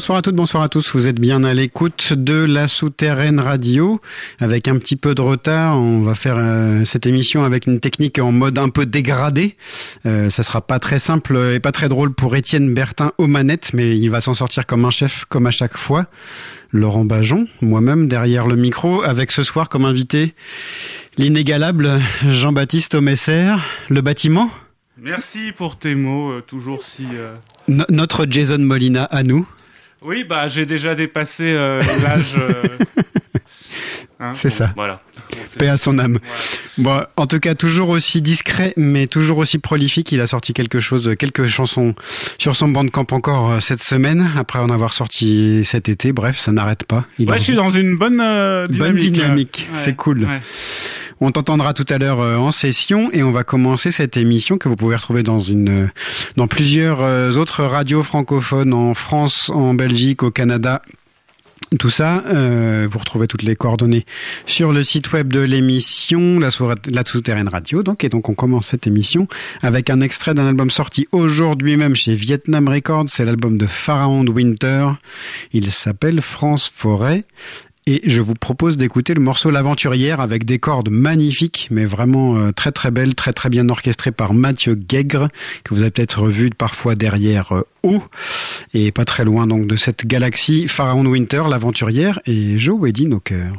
Bonsoir à toutes, bonsoir à tous. Vous êtes bien à l'écoute de la souterraine radio. Avec un petit peu de retard, on va faire euh, cette émission avec une technique en mode un peu dégradé. Euh, ça sera pas très simple et pas très drôle pour Étienne Bertin aux manettes, mais il va s'en sortir comme un chef, comme à chaque fois. Laurent Bajon, moi-même derrière le micro, avec ce soir comme invité l'inégalable Jean-Baptiste Omesser, le bâtiment? Merci pour tes mots, euh, toujours si. Euh, notre Jason Molina à nous. Oui, bah j'ai déjà dépassé euh, l'âge. Euh, hein, c'est ça. Voilà. Paix à son âme. Bon, en tout cas, toujours aussi discret, mais toujours aussi prolifique. Il a sorti quelque chose, quelques chansons sur son bandcamp encore euh, cette semaine, après en avoir sorti cet été. Bref, ça n'arrête pas. Il ouais, je suis dans une bonne dynamique. Bonne dynamique. C'est cool. Ouais. On t'entendra tout à l'heure euh, en session et on va commencer cette émission que vous pouvez retrouver dans une euh, dans plusieurs euh, autres radios francophones en France, en Belgique, au Canada tout ça, vous retrouvez toutes les coordonnées sur le site web de l'émission, la, la souterraine radio. Donc, et donc on commence cette émission avec un extrait d'un album sorti aujourd'hui même chez Vietnam Records. C'est l'album de Pharaon Winter. Il s'appelle France Forêt et je vous propose d'écouter le morceau L'Aventurière avec des cordes magnifiques, mais vraiment euh, très très belles, très très bien orchestrées par Mathieu Guègre, que vous avez peut-être vu parfois derrière euh, haut, et pas très loin donc de cette galaxie Pharaon Winter, L'Aventurière, et Joe Wedding au cœur.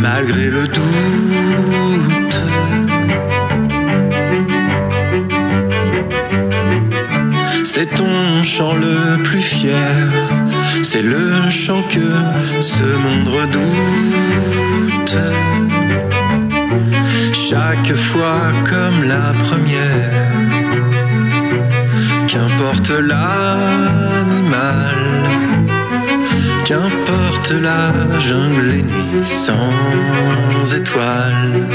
Malgré le doute. C'est ton chant le plus fier, c'est le chant que ce monde redoute. Chaque fois comme la première, qu'importe l'animal Qu'importe la jungle et nuit sans étoiles.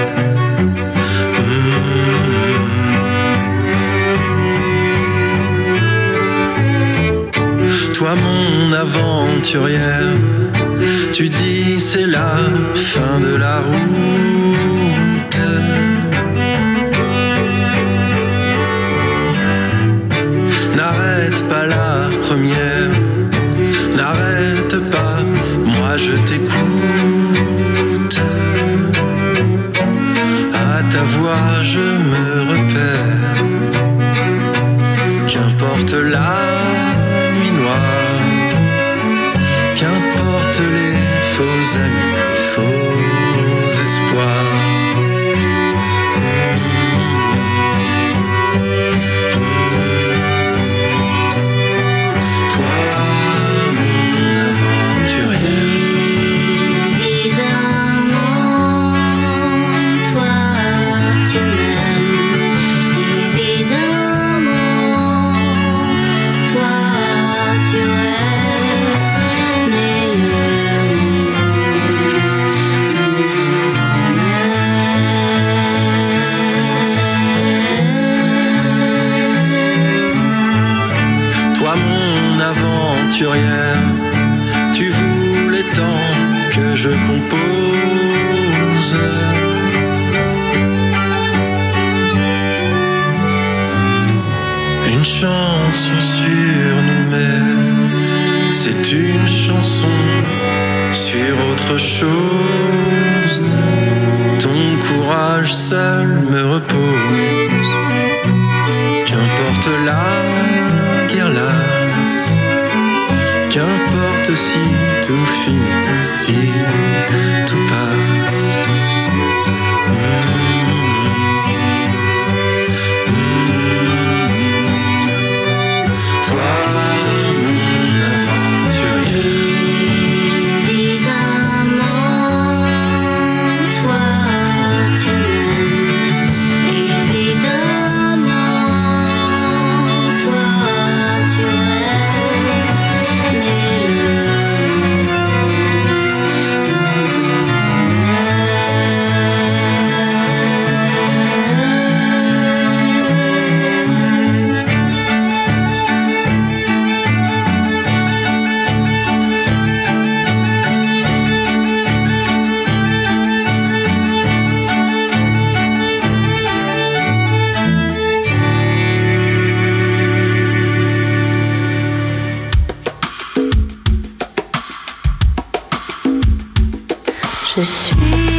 Hmm. Toi mon aventurière, tu dis c'est la fin de la route. Je t'écoute. À ta voix, je me c'est une chanson sur autre chose. Ton courage seul me repose. Qu'importe la guerre là Qu'importe si tout finit, si Je suis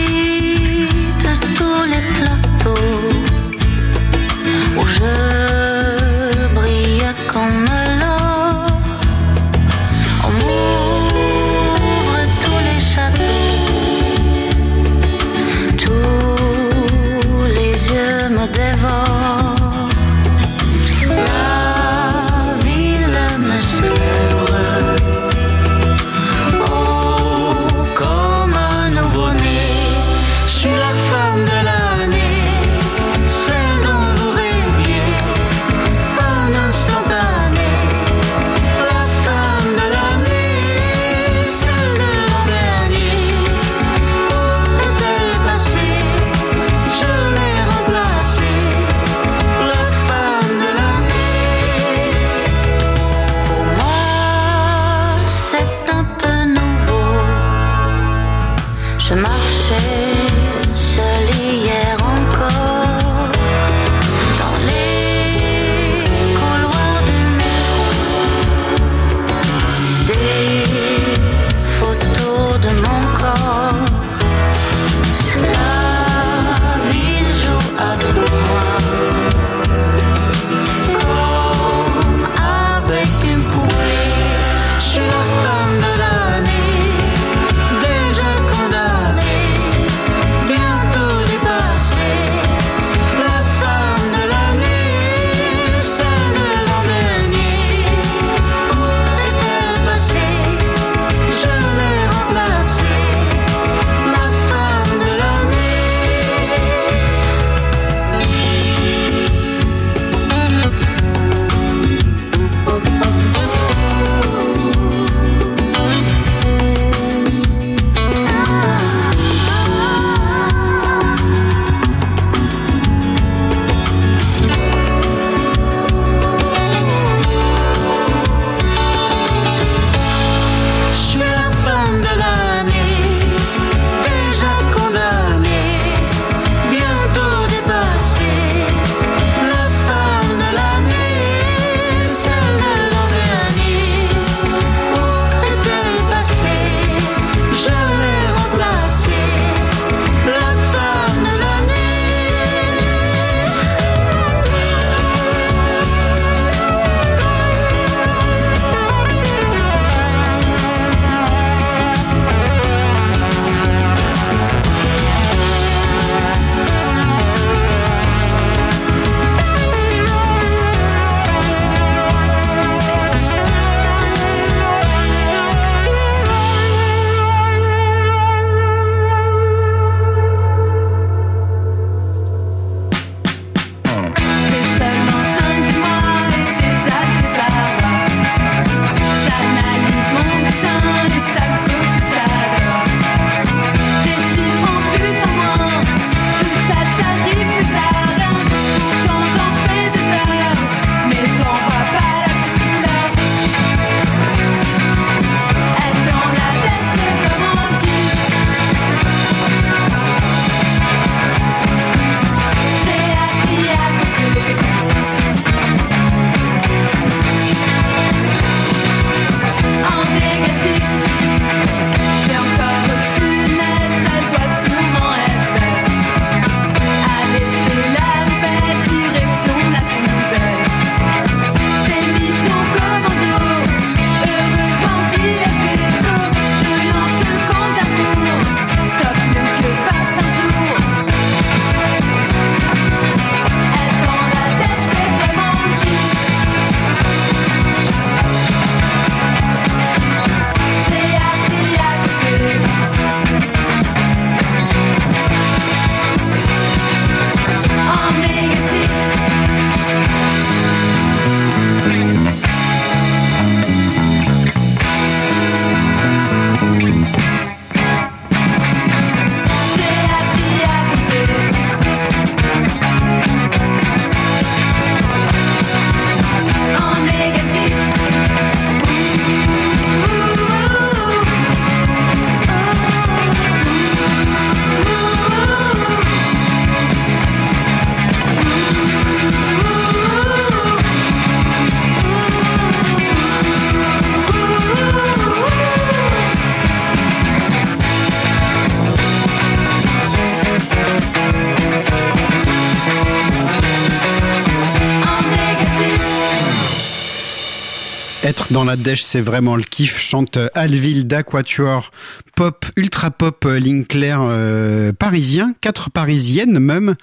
Être dans la dèche, c'est vraiment le kiff. Chante Alville d'Aquatuor, pop, ultra pop Linkler euh, parisien, quatre parisiennes même.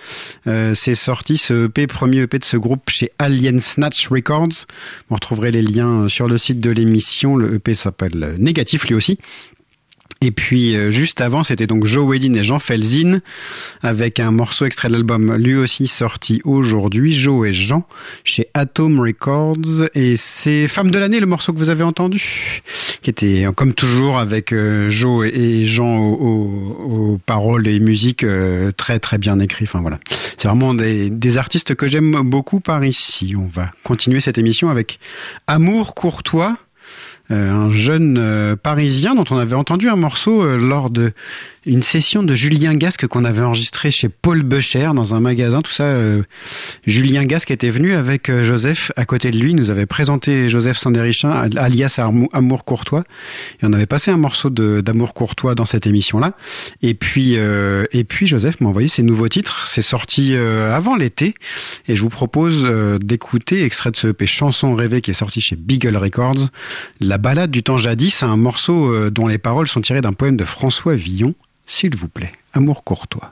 Euh, c'est sorti ce EP, premier EP de ce groupe chez Alien Snatch Records. Vous retrouverez les liens sur le site de l'émission. Le EP s'appelle Négatif lui aussi. Et puis euh, juste avant, c'était donc Joe Wedin et Jean Felzin avec un morceau extrait de l'album lui aussi sorti aujourd'hui, Joe et Jean chez Atom Records et c'est Femme de l'année le morceau que vous avez entendu qui était comme toujours avec euh, Joe et Jean aux, paroles et musiques euh, très très bien écrits. Enfin voilà, c'est vraiment des, artistes que j'aime beaucoup par ici. On va continuer cette émission avec Amour courtois un jeune euh, parisien dont on avait entendu un morceau euh, lors de une session de Julien Gasque qu'on avait enregistré chez Paul Becher dans un magasin. Tout ça, euh, Julien Gasque était venu avec euh, Joseph à côté de lui. Nous avait présenté Joseph Sandérichin, alias Amour Courtois. Et on avait passé un morceau d'Amour Courtois dans cette émission-là. Et puis, euh, et puis Joseph m'a envoyé ses nouveaux titres. C'est sorti avant l'été. Et je vous propose d'écouter, extrait de ce EP Chanson rêvée qui est sorti chez Beagle Records, La balade du temps jadis, un morceau dont les paroles sont tirées d'un poème de François Villon s'il vous plaît, amour courtois.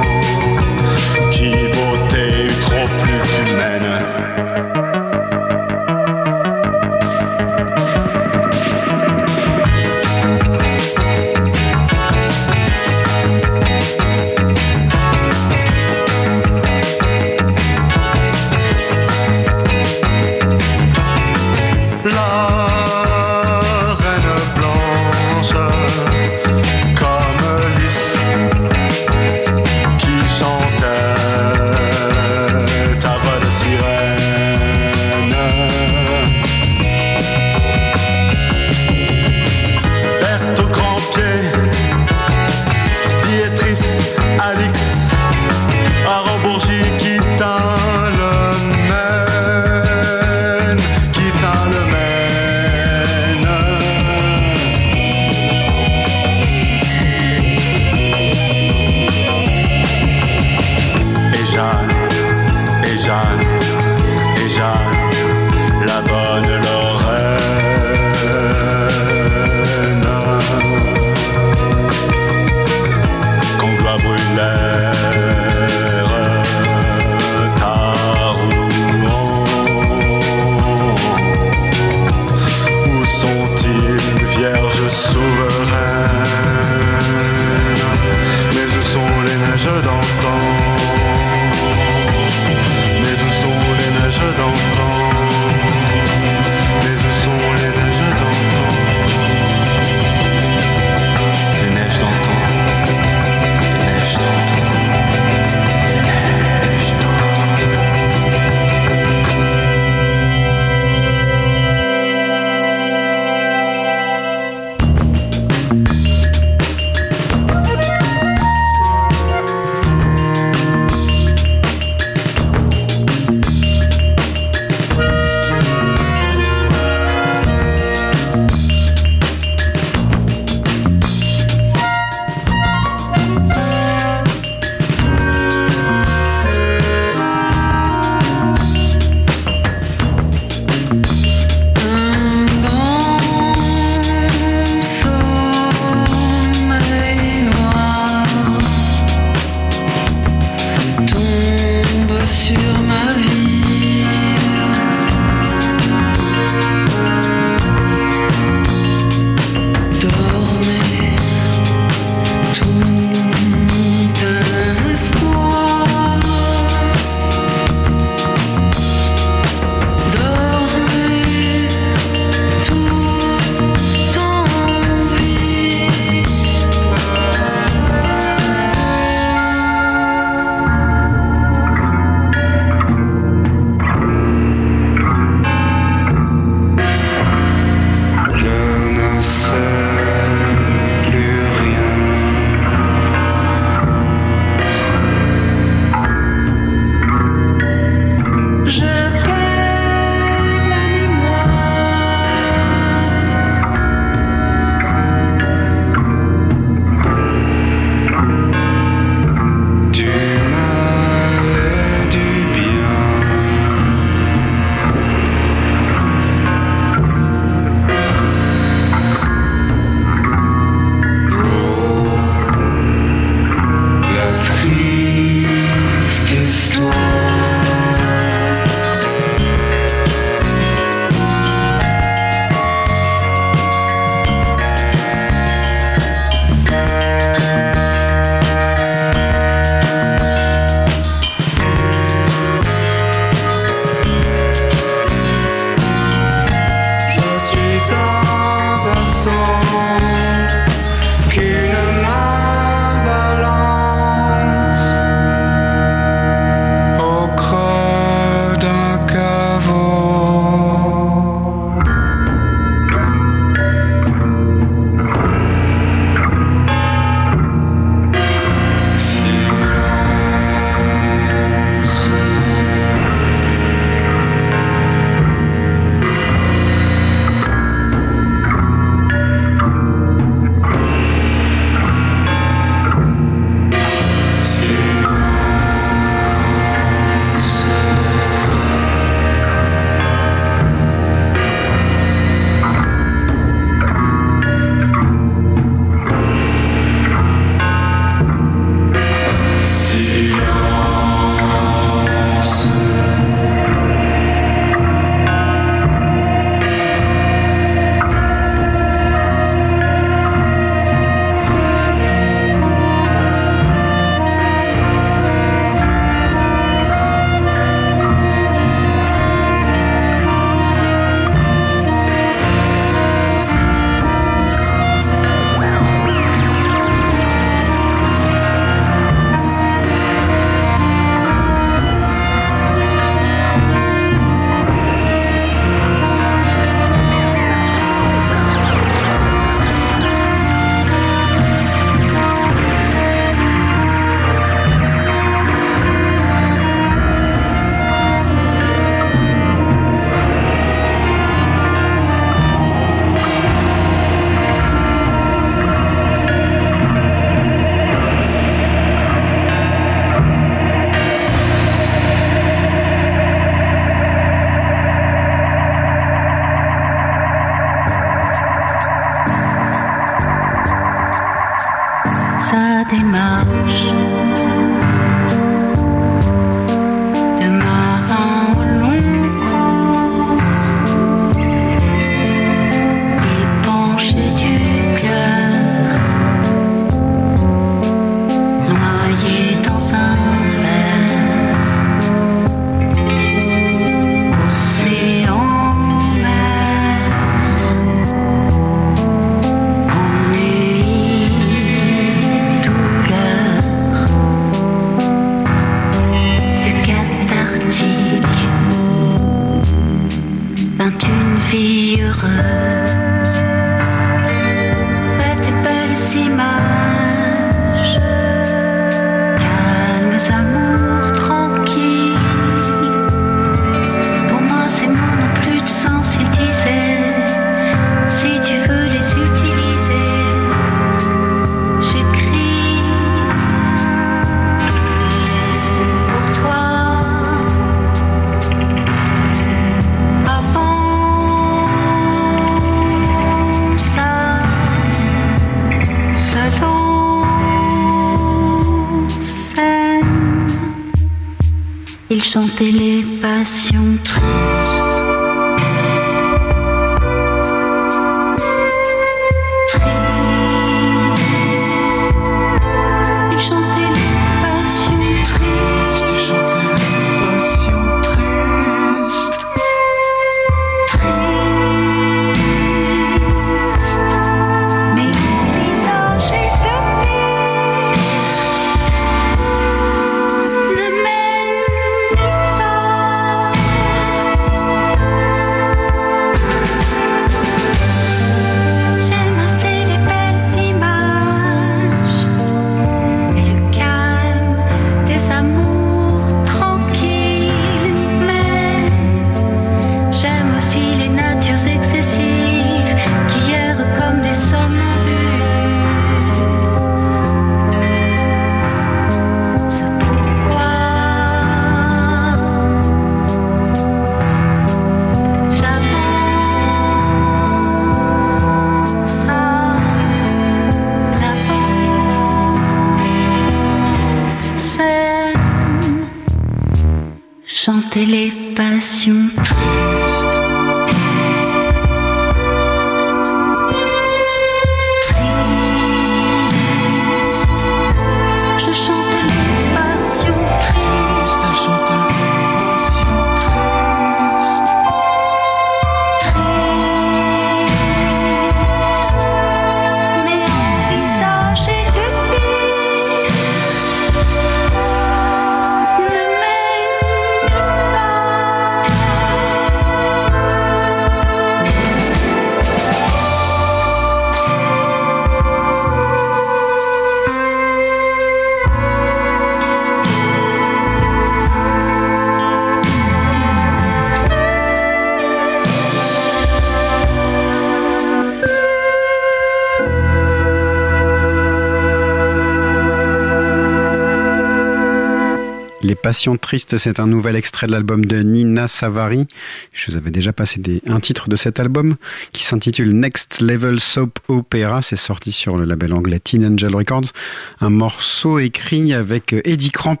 Tristes, c'est un nouvel extrait de l'album de Nina Savary. Je vous avais déjà passé un titre de cet album qui s'intitule Next Level Soap Opera. C'est sorti sur le label anglais Teen Angel Records. Un morceau écrit avec Eddie Cramp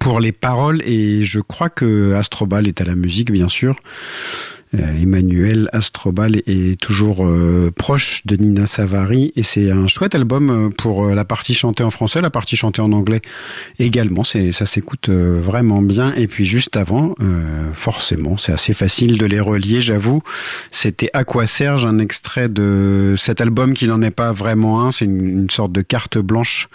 pour les paroles et je crois que Astrobal est à la musique, bien sûr. Euh, Emmanuel Astrobal est toujours euh, proche de Nina Savary et c'est un chouette album euh, pour la partie chantée en français, la partie chantée en anglais également. C'est ça s'écoute vraiment bien. Et puis juste avant, forcément, c'est assez facile de les relier. J'avoue, c'était Aqua Serge, un extrait de cet album qui n'en est pas vraiment un. C'est une, sorte de carte blanche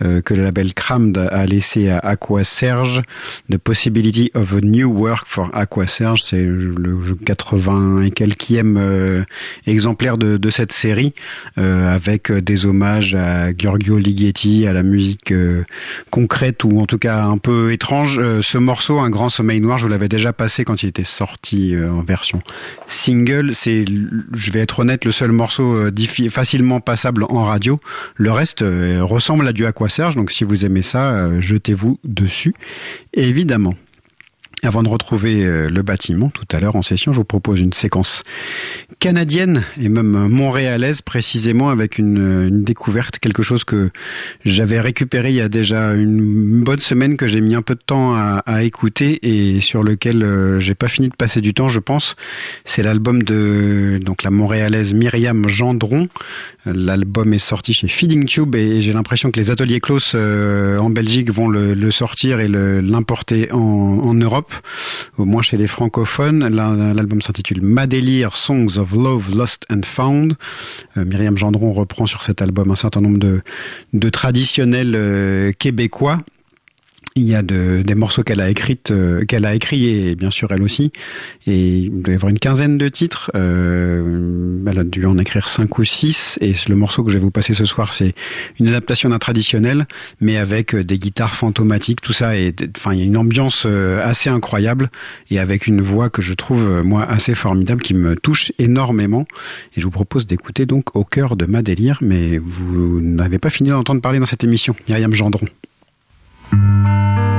que le label Crammed a laissé à Aqua Serge. The Possibility of a New Work for Aqua Serge, c'est le 80 et quelquième euh, exemplaire de, cette série, euh, avec des hommages à Giorgio Ligeti, à la musique euh, concrète ou en tout cas un peu étrange. Euh, ce morceau, Un grand sommeil noir, je l'avais déjà passé quand il était sorti euh, en version single. C'est, je vais être honnête, le seul morceau euh, facilement passable en radio. Le reste euh, ressemble à du Aqua Serge, donc si vous aimez ça, euh, jetez-vous dessus, évidemment. Avant de retrouver euh, le bâtiment tout à l'heure en session, je vous propose une séquence canadienne et même montréalaise précisément avec une, découverte, quelque chose que j'avais récupéré il y a déjà une bonne semaine que j'ai mis un peu de temps à, écouter et sur lequel euh, j'ai pas fini de passer du temps, je pense. C'est l'album de donc la montréalaise Myriam Gendron. L'album est sorti chez Feeding Tube et j'ai l'impression que les ateliers Close euh, en Belgique vont le, sortir et l'importer en Europe au moins chez les francophones. L'album s'intitule Madélire Songs of Love, Lost and Found. Euh, Myriam Gendron reprend sur cet album un certain nombre de, de traditionnels euh, québécois il y a de, des morceaux qu'elle a écrites, euh, qu'elle a écrit et bien sûr elle aussi. Et il doit y avoir une quinzaine de titres. Euh, elle a dû en écrire cinq ou six. Et le morceau que je vais vous passer ce soir, c'est une adaptation d'un traditionnel, mais avec euh, des guitares fantomatiques, tout ça. Et enfin, il y a une ambiance euh, assez incroyable et avec une voix que je trouve moi assez formidable, qui me touche énormément. Et je vous propose d'écouter donc au cœur de ma délire, mais vous n'avez pas fini d'entendre parler dans cette émission, Myriam Gendron. Thank you.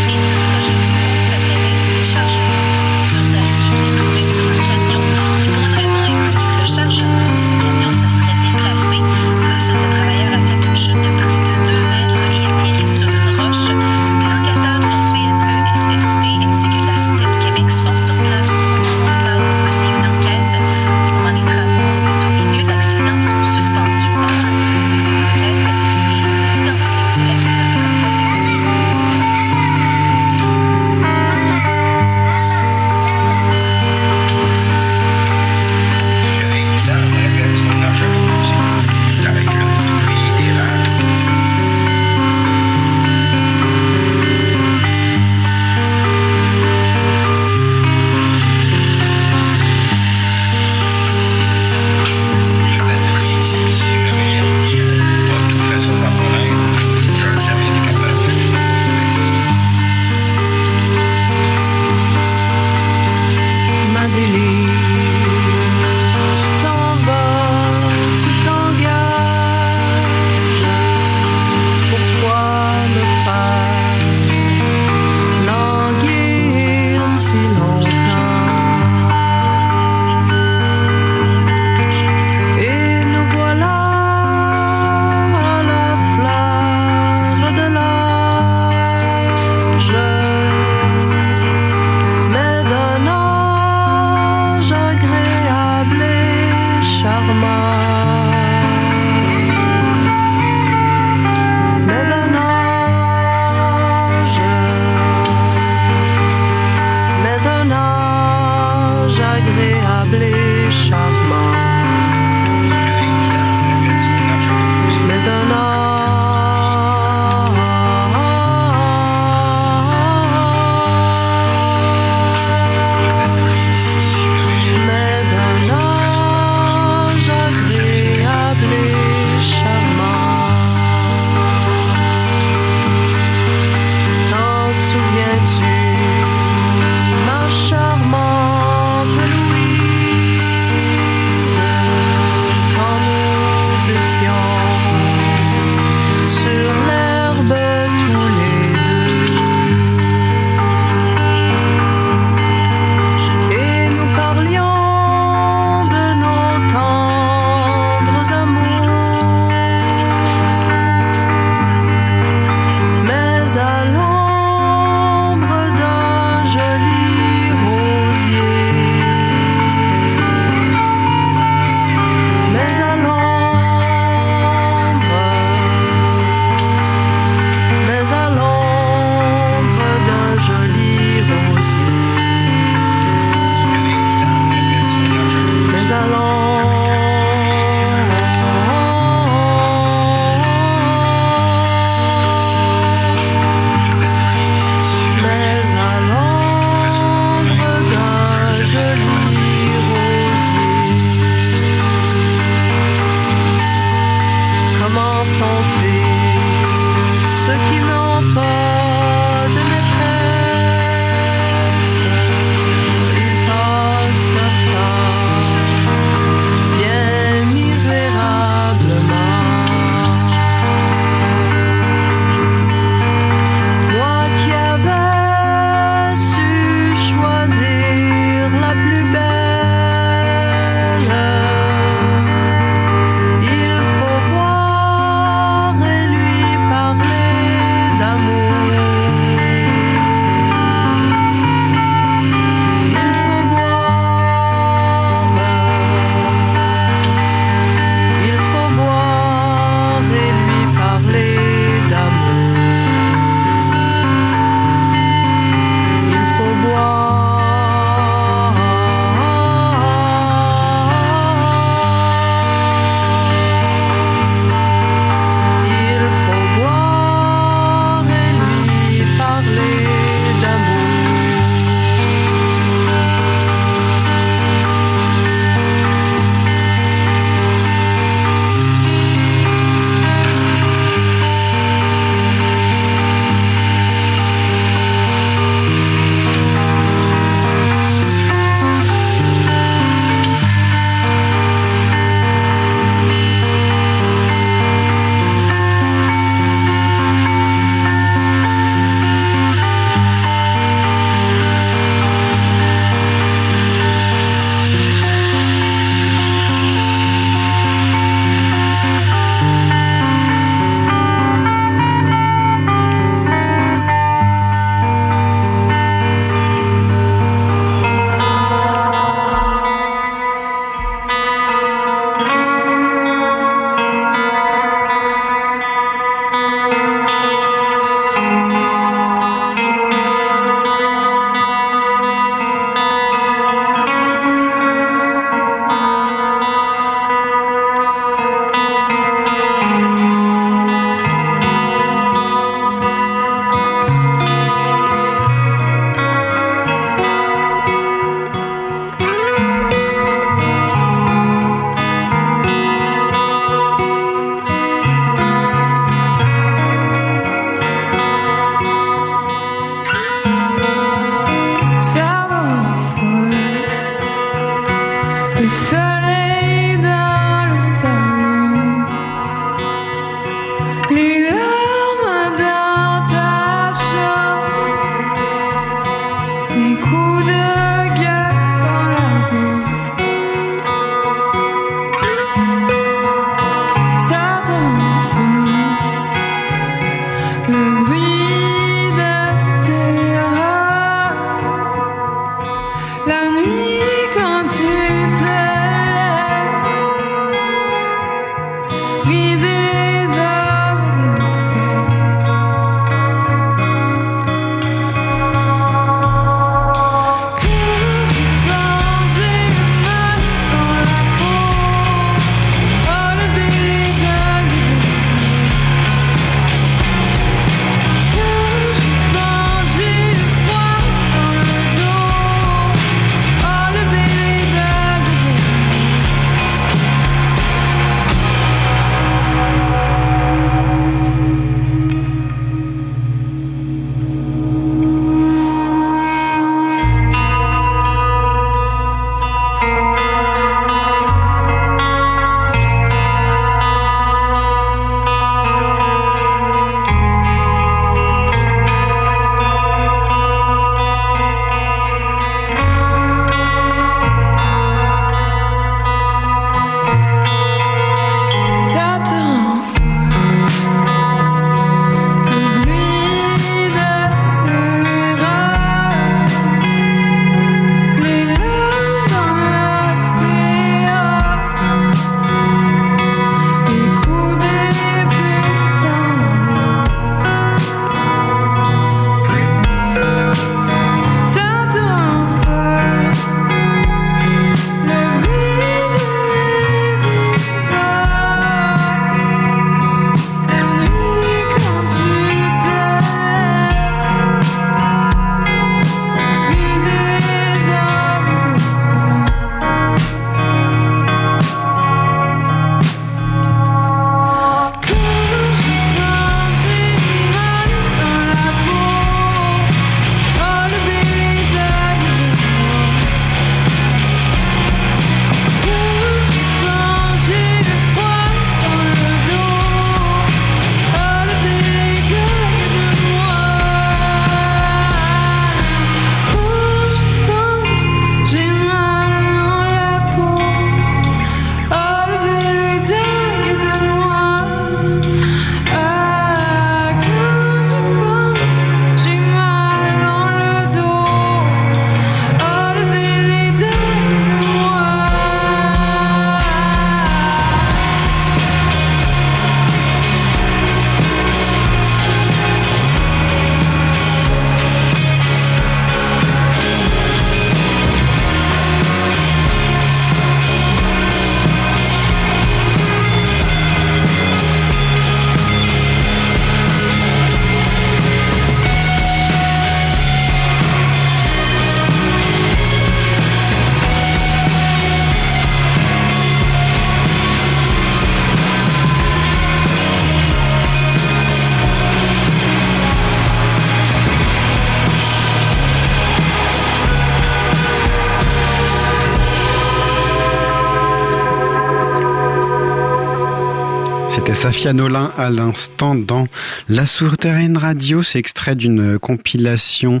Safia Nolin à l'instant dans La Souterraine Radio. C'est extrait d'une compilation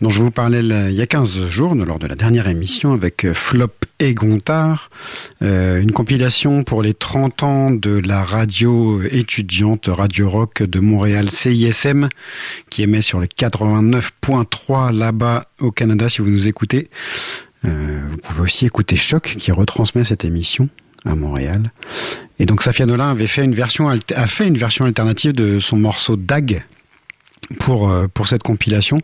dont je vous parlais il y a 15 jours, lors de la dernière émission avec euh, Flop et Gontard. Euh, une compilation pour les 30 ans de la radio étudiante Radio Rock de Montréal CISM qui émet sur le 89.3 là-bas au Canada si vous nous écoutez. Euh, vous pouvez aussi écouter Choc qui retransmet cette émission à Montréal. Et donc Safia Nolin avait fait une version a fait une version alternative de son morceau Dag pour euh, pour cette compilation,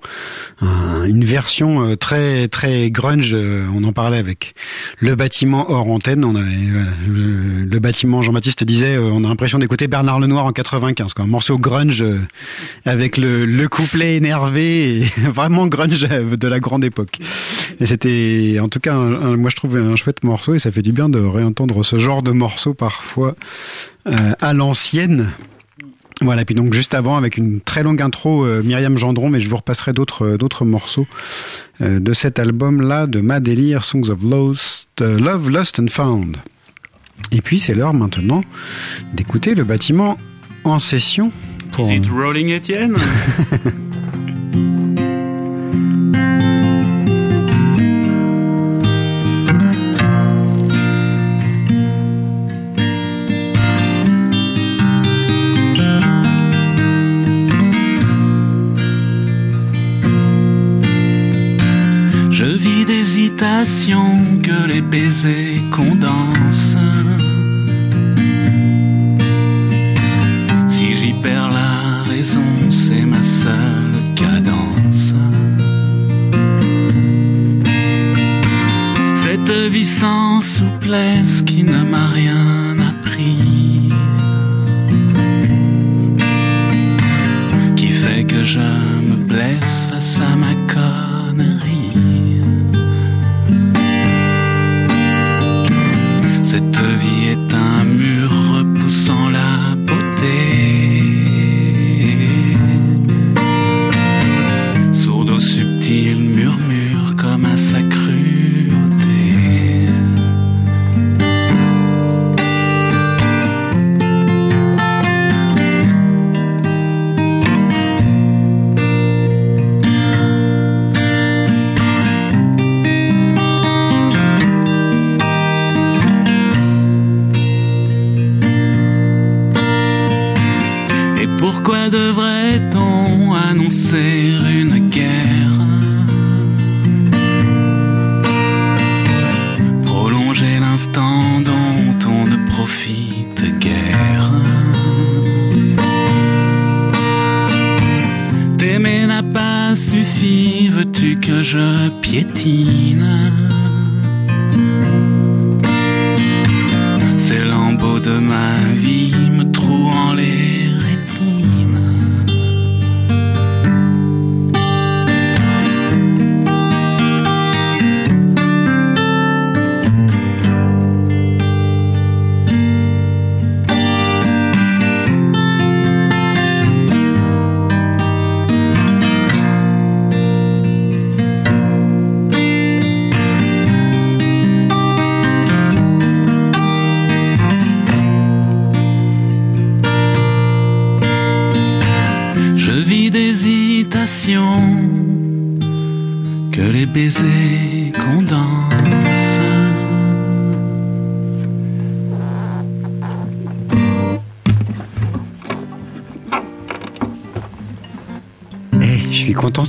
Un- une version euh, très très grunge. euh, On en parlait avec le bâtiment hors antenne. On avait voilà, le, bâtiment. Jean-Baptiste disait, on a l'impression d'écouter Bernard Lenoir en 95, quoi. un morceau grunge avec le, le couplet énervé, vraiment grunge de la grande époque. Et c'était, en tout cas, un- un- moi je trouve un chouette morceau et ça fait du bien de réentendre ce genre de morceau parfois euh, à l'ancienne. Voilà, et puis donc juste avant, avec une très longue intro, euh, Myriam Gendron, mais je vous repasserai d'autres euh, d'autres morceaux euh, de cet album-là, de Ma Délire, Songs of Lost, Love, Lost and Found. Et puis c'est l'heure maintenant d'écouter le bâtiment en session. Pour... Is it rolling, Étienne? que les baisers condensent. Si j'y perds la raison, c'est ma seule cadence. Cette vie sans souplesse qui ne m'a rien appris. Qui fait que je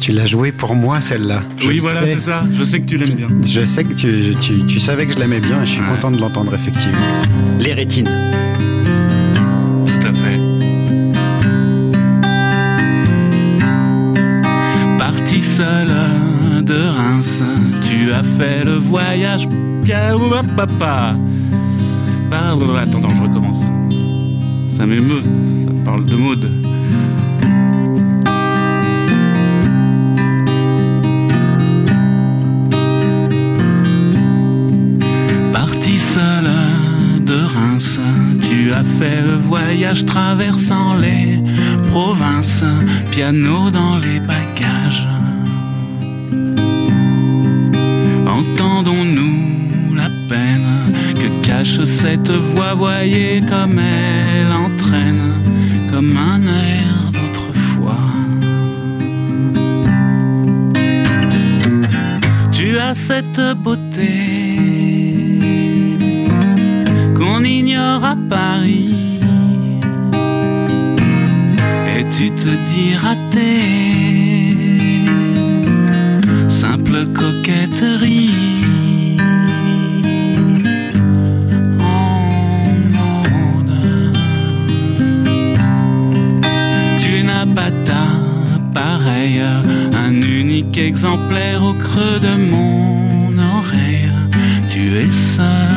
tu l'as joué pour moi celle-là. Oui, voilà, c'est ça. Je sais que tu l'aimes bien. Je sais que tu, tu, tu savais que je l'aimais bien et je suis Ouais. content de l'entendre effectivement. Les rétines. Tout à fait. Parti seul de Reims, tu as fait le voyage. Papa. Pardon, attends, attends, je recommence. Ça m'émeut. Ça parle de Maud. Traversant les provinces, piano dans les bagages. Entendons-nous la peine que cache cette voix, voyez comme elle entraîne, comme un air d'autrefois. Tu as cette beauté qu'on ignore à Paris. Dis raté, simple coquetterie. En mode. Tu n'as pas ta un unique exemplaire au creux de mon oreille. Tu es seul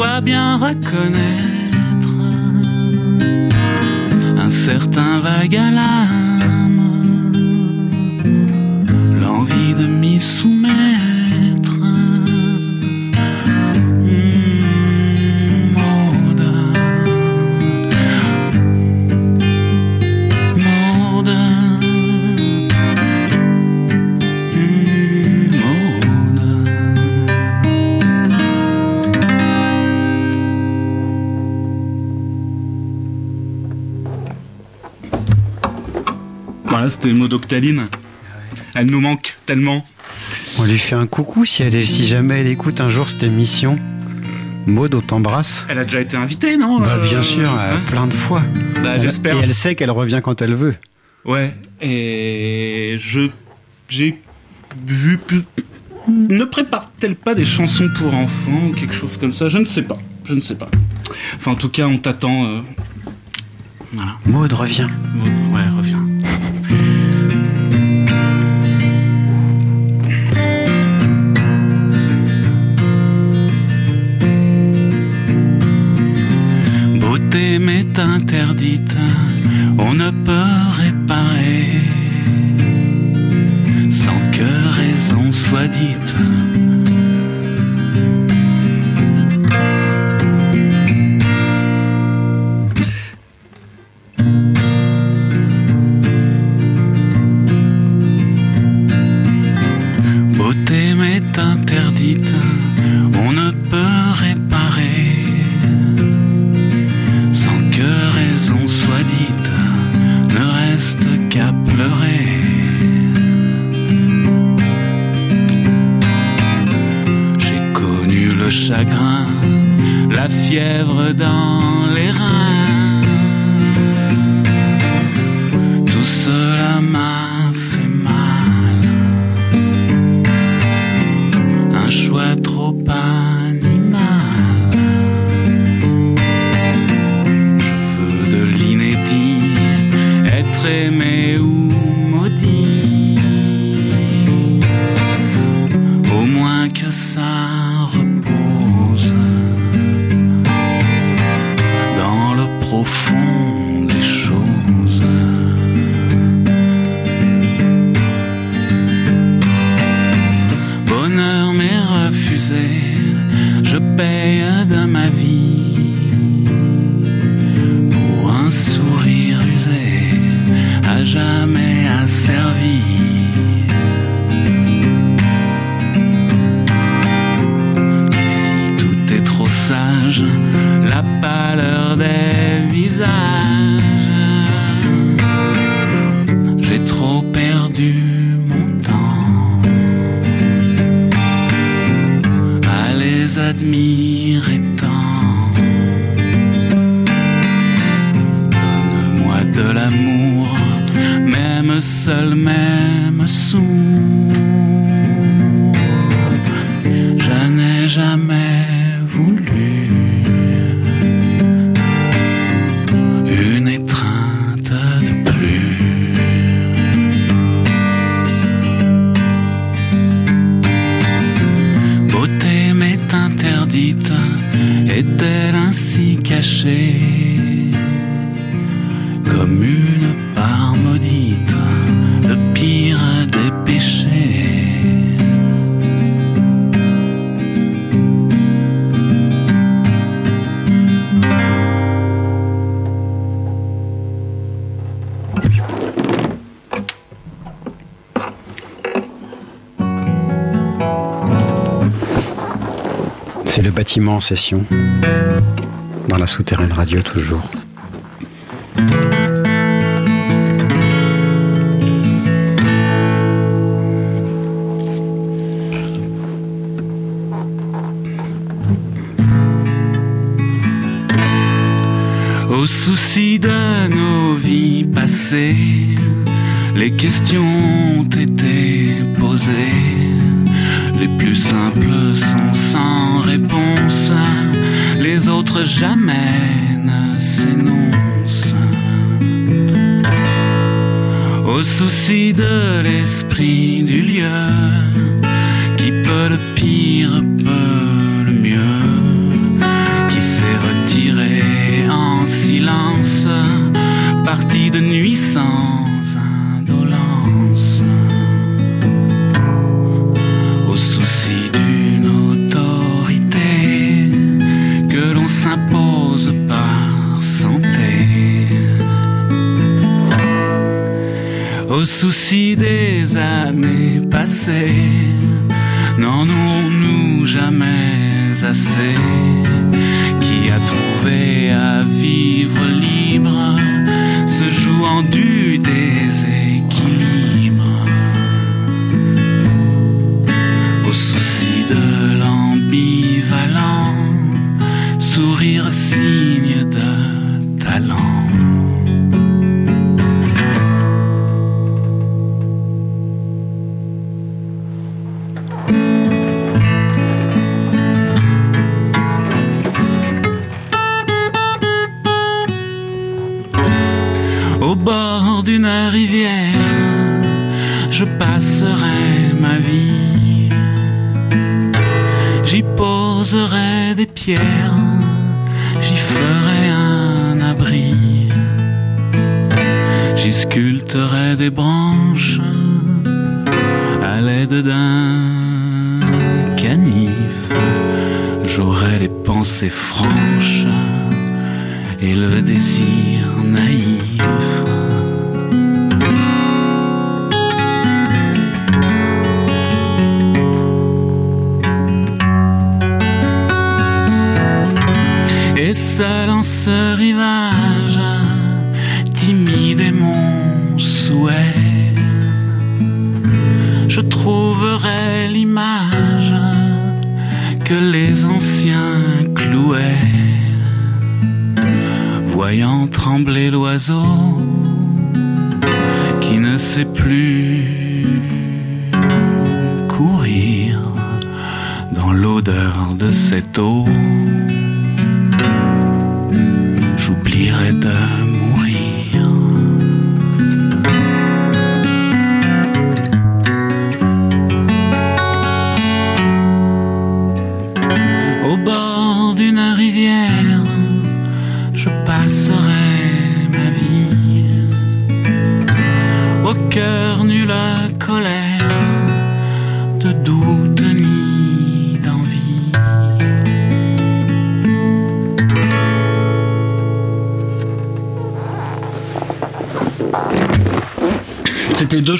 dois bien reconnaître un certain vague à l'âme, l'envie de m'y c'était Maud Octaline. Elle nous manque tellement. On lui fait un coucou si, elle, est- si jamais elle écoute un jour cette émission. Maud, on t'embrasse. Elle a déjà été invitée, non Bah Euh, bien sûr, euh, hein plein de fois. Bah, Elle- j'espère. Et elle sait qu'elle revient quand elle veut. Ouais, et je j'ai vu plus. Ne prépare-t-elle pas des chansons pour enfants ou quelque chose comme ça? Je ne sais pas. Je ne sais pas. Enfin, en tout cas, on t'attend. euh, Voilà. Maud, reviens. Ouais, on ne peut réparer sans que raison soit dite. En session. Dans la souterraine radio toujours. Au souci de nos vies passées, les questions ont été jamais ne s'énoncent. Au souci de l'esprit du lieu, Au souci des années passées,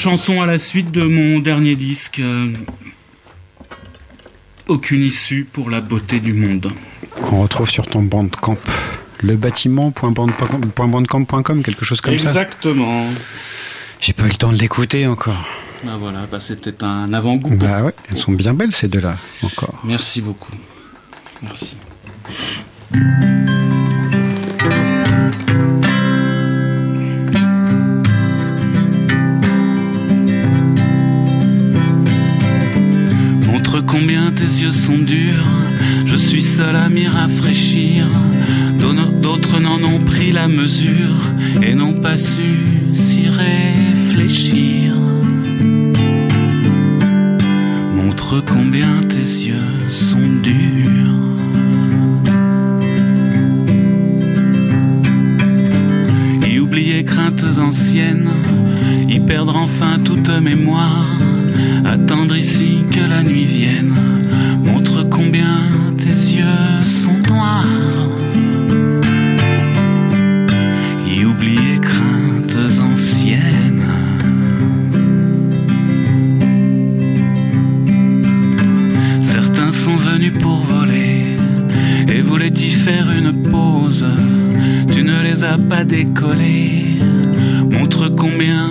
chansons à la suite de mon dernier disque. euh, Aucune issue pour la beauté du monde. Qu'on retrouve sur ton bandcamp. Le bâtiment.bandcamp.com, quelque chose comme ça. Exactement. J'ai pas eu le temps de l'écouter encore. Bah voilà, bah c'était un avant-goût. Bah ouais, elles sont bien belles ces deux-là, encore. Merci beaucoup. Merci. Combien tes yeux sont durs, je suis seul à m'y rafraîchir. D'au- D'autres n'en ont pris la mesure et n'ont pas su s'y réfléchir. Montre combien tes yeux sont durs. Y oublier craintes anciennes, y perdre enfin toute mémoire. Attendre ici que la nuit vienne, montre combien tes yeux sont noirs. Y oublier craintes anciennes. Certains sont venus pour voler, voulais y faire une pause, tu ne les as pas décollés. Montre combien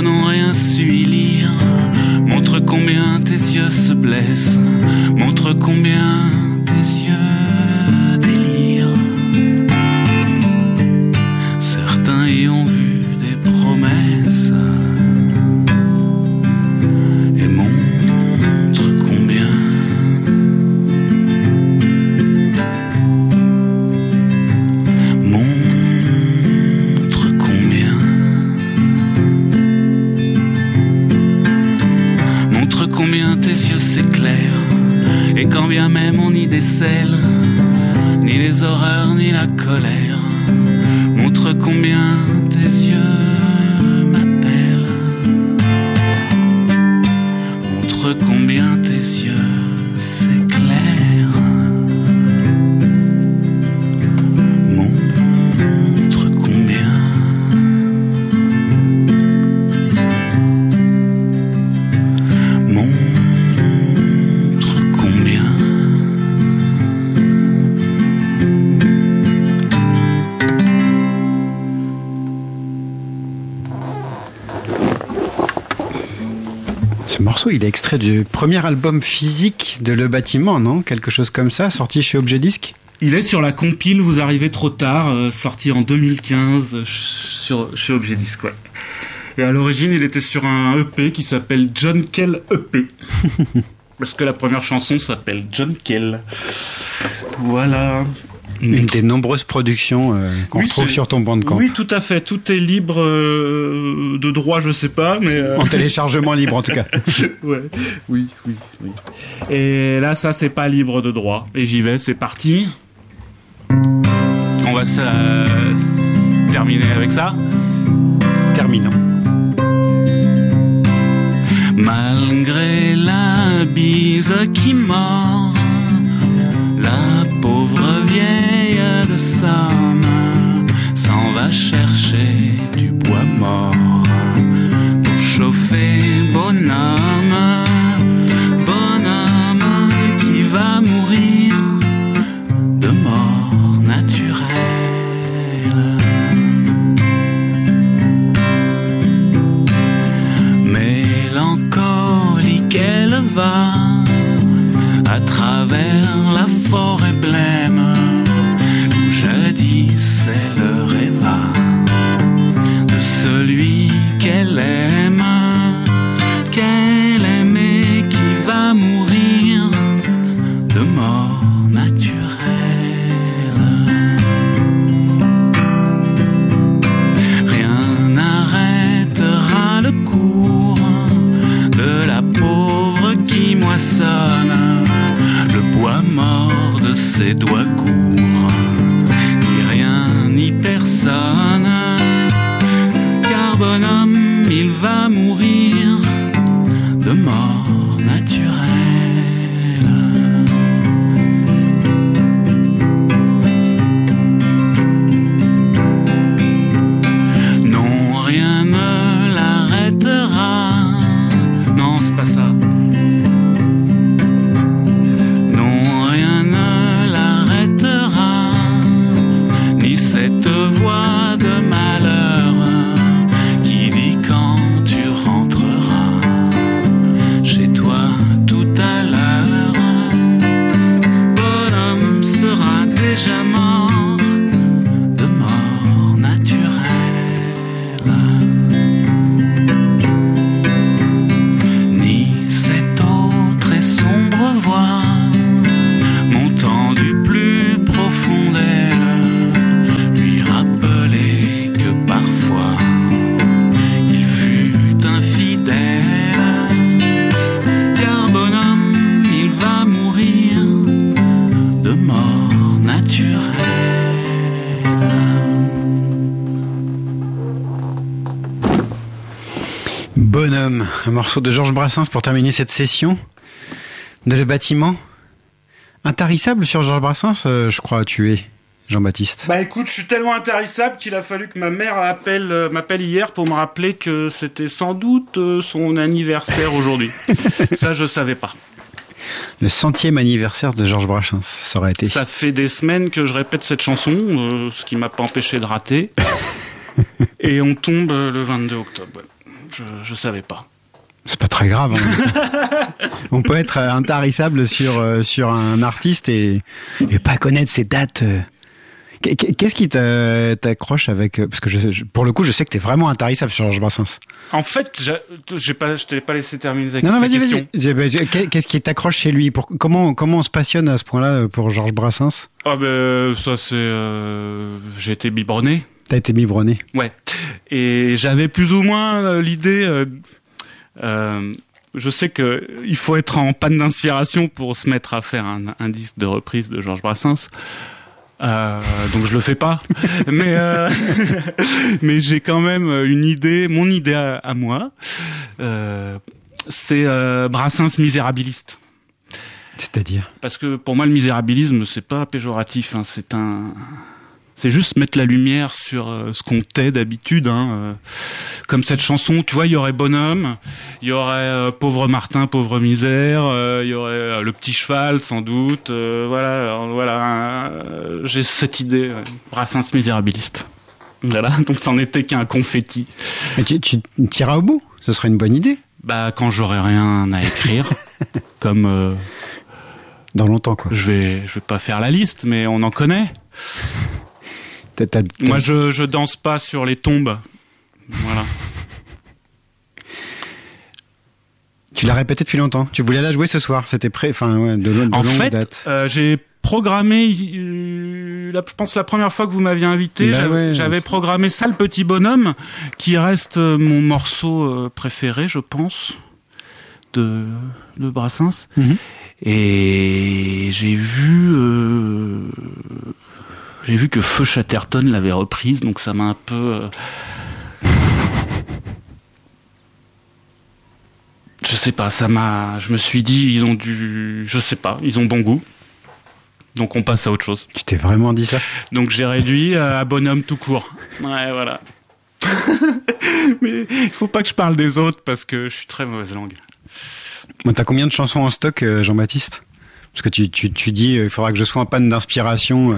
et premier album physique de Le Bâtiment, non? Quelque chose comme ça, sorti chez Objet Disque? Il est sur la compile Vous arrivez trop tard, euh, sorti en 2015 euh, sur, chez Objet Disque. ouais. Et à l'origine, il était sur un EP qui s'appelle John Kell EP. Parce que la première chanson s'appelle John Kell. Voilà. Une des nombreuses productions euh, qu'on Oui, retrouve c'est- sur ton bandcamp. Oui, tout à fait. Tout est libre euh, de droit, je sais pas, mais. euh, En téléchargement libre en tout cas. ouais. Oui, oui, oui. Et là, ça, c'est pas libre de droit. Et j'y vais, c'est parti. On va terminer avec ça. Terminant. Malgré la bise qui mord, vieille de Somme s'en va chercher du bois mort pour chauffer bonhomme, bonhomme qui va mourir de mort naturelle. mélancolique elle va la forêt blême morceau de Georges Brassens pour terminer cette session de Le Bâtiment. Intarissable sur Georges Brassens, euh, je crois, tu es, Jean-Baptiste. Bah écoute, je suis tellement intarissable qu'il a fallu que ma mère appelle, euh, m'appelle hier pour me rappeler que c'était sans doute euh, son anniversaire aujourd'hui. Ça, je savais pas. Le centième anniversaire de Georges Brassens, ça aurait été. Ça fait des semaines que je répète cette chanson, euh, ce qui m'a pas empêché de rater. Et on tombe le 22 octobre. Je, je savais pas. C'est pas très grave. hein. On peut être euh, intarissable sur euh, sur un artiste et, et pas connaître ses dates. Qu'est- Qu'est-ce qui t'a- t'accroche avec euh, parce que je, pour le coup je sais que t'es vraiment intarissable sur Georges Brassens. En fait, j'ai pas, je t'ai pas laissé terminer avec Non non vas-y vas-y. Bah, Qu'est-ce qui t'accroche chez lui? Pour comment comment on se passionne à ce point-là pour Georges Brassens? Ah ben ça c'est, euh, j'ai été biberonné. T'as été biberonné. Ouais. Et j'avais plus ou moins l'idée. Euh, je sais que il faut être en panne d'inspiration pour se mettre à faire un, un disque de reprise de Georges Brassens. Euh, donc je le fais pas, mais euh, mais j'ai quand même une idée, mon idée à, à moi, euh, c'est Brassens misérabiliste. C'est-à-dire? Parce que pour moi, le misérabilisme, c'est pas péjoratif. Hein, c'est un, c'est juste mettre la lumière sur euh, ce qu'on tait d'habitude. Hein, euh, comme cette chanson, tu vois, il y aurait bonhomme, il y aurait euh, pauvre Martin, pauvre misère, euh, il y aurait euh, le petit cheval, sans doute. euh, voilà, alors, voilà. euh, J'ai cette idée, ouais. Brassens misérabiliste. Voilà, donc c'en était qu'un confetti. Mais tu, tu tiras au bout. Ce serait une bonne idée Bah, quand j'aurai rien à écrire, comme euh, dans longtemps quoi. je vais, je vais pas faire la liste, mais on en connaît. Moi, je, je danse pas sur les tombes. Voilà. Tu l'as répété depuis longtemps. Tu voulais la jouer ce soir. C'était prêt. Enfin ouais, de, de En longue fait, date. euh, j'ai programmé, euh, la- je pense la première fois que vous m'aviez invité, Bah j'avais ouais, programmé ça, le petit bonhomme, qui reste euh, mon morceau préféré, je pense, de, de Brassens. Mhm. Et j'ai vu, j'ai vu que Feu Chatterton l'avait reprise, donc ça m'a un peu. euh, Je sais pas, ça m'a. Je me suis dit, ils ont du. Je sais pas, ils ont bon goût. Donc on passe à autre chose. Tu t'es vraiment dit ça? Donc j'ai réduit euh, à bonhomme tout court. Ouais, voilà. Mais il faut pas que je parle des autres parce que je suis très mauvaise langue. Bon, T'as combien de chansons en stock, euh, Jean-Baptiste? Parce que tu, tu, tu dis, il faudra que je sois en panne d'inspiration.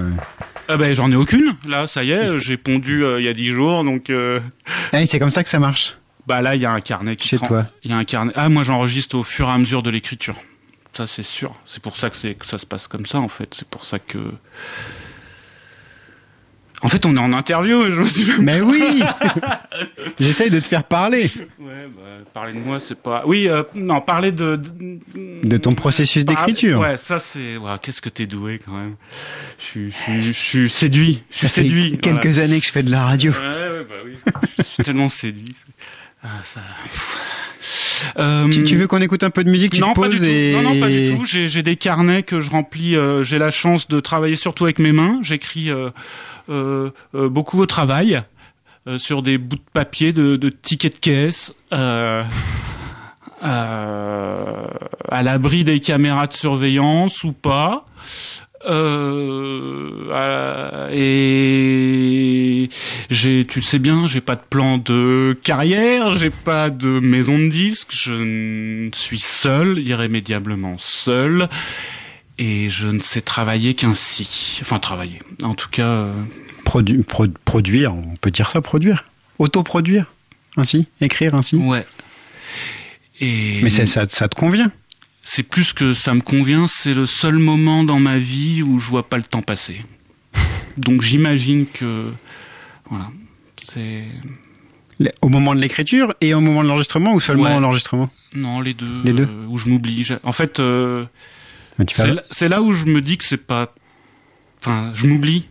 Ah ben j'en ai aucune. Là, ça y est, j'ai pondu euh, il y a dix jours, donc euh, Ah, c'est comme ça que ça marche. bah là il y a un carnet qui Chez se toi. Il y a un carnet. Ah moi j'enregistre au fur et à mesure de l'écriture. Ça c'est sûr. C'est pour ça que ça se passe comme ça en fait. C'est pour ça que. En fait, on est en interview. Je me dis Mais oui J'essaye de te faire parler Ouais, bah, parler de moi, c'est pas. Oui, euh, non, parler de. De, de ton processus Par- d'écriture. Ouais, ça c'est. ouais, Qu'est-ce que t'es doué quand même. Je suis, je suis, je suis séduit. Je suis Ça fait séduit. quelques voilà. années que je fais de la radio. Ouais, ouais, bah oui. Je suis tellement séduit. Ah, ça. Euh, Tu, tu veux qu'on écoute un peu de musique? Tu non, te pas du poses tout. et... Non, non, pas du tout. J'ai, des carnets que je remplis. euh, j'ai la chance de travailler surtout avec mes mains. J'écris euh, beaucoup au travail euh, sur des bouts de papier, de, de tickets de caisse. Euh, euh, à l'abri des caméras de surveillance ou pas. Euh, euh, et j'ai, tu sais bien, j'ai pas de plan de carrière, j'ai pas de maison de disques, je suis seul, irrémédiablement seul, et je ne sais travailler qu'ainsi. Enfin, travailler. En tout cas, euh, Produ- pro- produire, on peut dire ça, produire. Autoproduire, ainsi, écrire ainsi. ouais. Et Mais ça, ça, te convient c'est plus que ça me convient, c'est le seul moment dans ma vie où je vois pas le temps passer. Donc j'imagine que voilà, c'est Au moment de l'écriture et au moment de l'enregistrement ou seulement Ouais. l'enregistrement? Non les deux, Les deux euh, où je m'oublie. En fait, euh, c'est là- où je me dis que c'est pas, enfin, je m'oublie.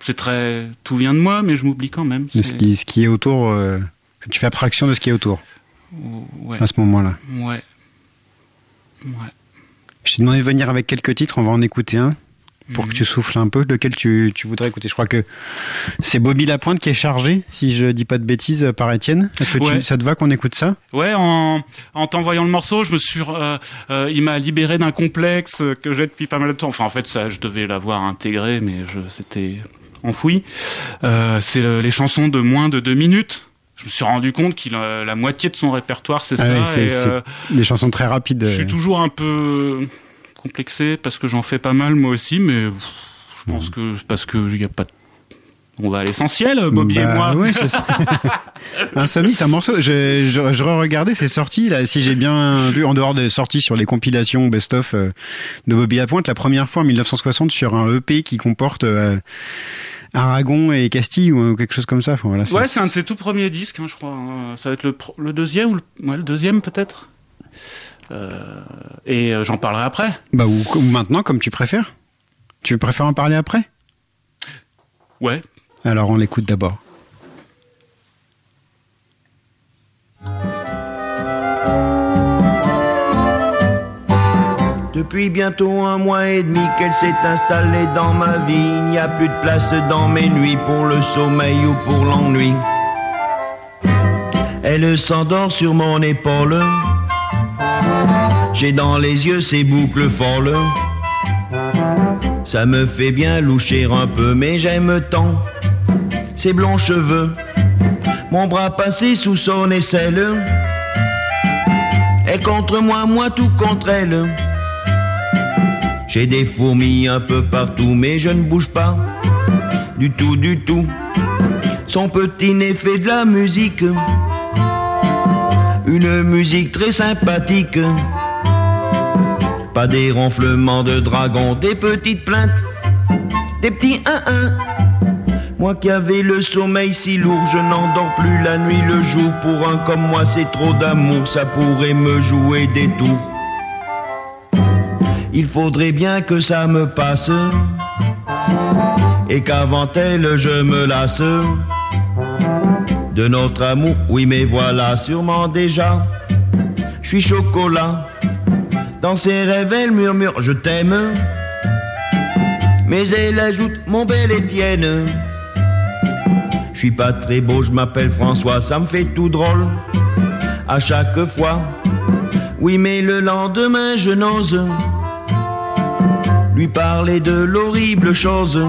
C'est très, tout vient de moi, mais je m'oublie quand même. de ce, qui, ce qui est autour. euh, tu fais abstraction de ce qui est autour Ouais, à ce moment-là. ouais, ouais. Je t'ai demandé de venir avec quelques titres, on va en écouter un. Pour que tu souffles un peu, lequel tu, tu voudrais écouter? Je crois que c'est Bobby Lapointe qui est chargé, si je dis pas de bêtises, euh, par Étienne. Est-ce que tu- ça te va qu'on écoute ça? Ouais, en, en t'envoyant le morceau, je me suis, euh, euh, il m'a libéré d'un complexe que j'ai depuis pas mal de temps. Enfin, en fait, ça, je devais l'avoir intégré, mais je, c'était enfoui. Euh, c'est le- les chansons de moins de deux minutes. Je me suis rendu compte qu'il a la moitié de son répertoire, c'est Ah ça. c'est- et, c'est euh, Des chansons très rapides. je suis euh. toujours un peu complexé parce que j'en fais pas mal moi aussi, mais je pense que parce que il y a pas. de- On va à l'essentiel, Bobby Bah, et moi. c'est ça. Insomnie, c'est un morceau. Je, je, je re-regardais, c'est sorti là. Si j'ai bien vu, en dehors des sorties sur les compilations best-of euh, de Bobby Lapointe, la première fois en 1960 sur un EP qui comporte euh, Aragon et Castille ou quelque chose comme ça. Enfin, voilà, Ouais, c'est un de ses tout premiers disques, hein, je crois. hein. Ça va être le, pro- le deuxième ou le, ouais, le deuxième peut-être? Euh, et euh, j'en parlerai après. Bah ou, ou maintenant, comme tu préfères. Tu préfères en parler après? Ouais. Alors on l'écoute d'abord. Depuis bientôt un mois et demi qu'elle s'est installée dans ma vie, il n'y a plus de place dans mes nuits pour le sommeil ou pour l'ennui. Elle s'endort sur mon épaule, j'ai dans les yeux ses boucles folles. Ça me fait bien loucher un peu, mais j'aime tant ses blonds cheveux. Mon bras passé sous son aisselle, elle contre moi, moi tout contre elle. J'ai des fourmis un peu partout, mais je ne bouge pas du tout, du tout. Son petit nez fait de la musique, une musique très sympathique. Pas des ronflements de dragon, des petites plaintes, des petits 1-1. Moi qui avais le sommeil si lourd, je n'endors plus la nuit, le jour. Pour un comme moi, c'est trop d'amour, ça pourrait me jouer des tours. Il faudrait bien que ça me passe et qu'avant elle je me lasse de notre amour. Oui, mais voilà, sûrement déjà, je suis chocolat. Dans ses rêves, elle murmure Je t'aime. Mais elle ajoute Mon bel Étienne. Je suis pas très beau, je m'appelle François, ça me fait tout drôle à chaque fois. Oui, mais le lendemain, je n'ose lui parler de l'horrible chose.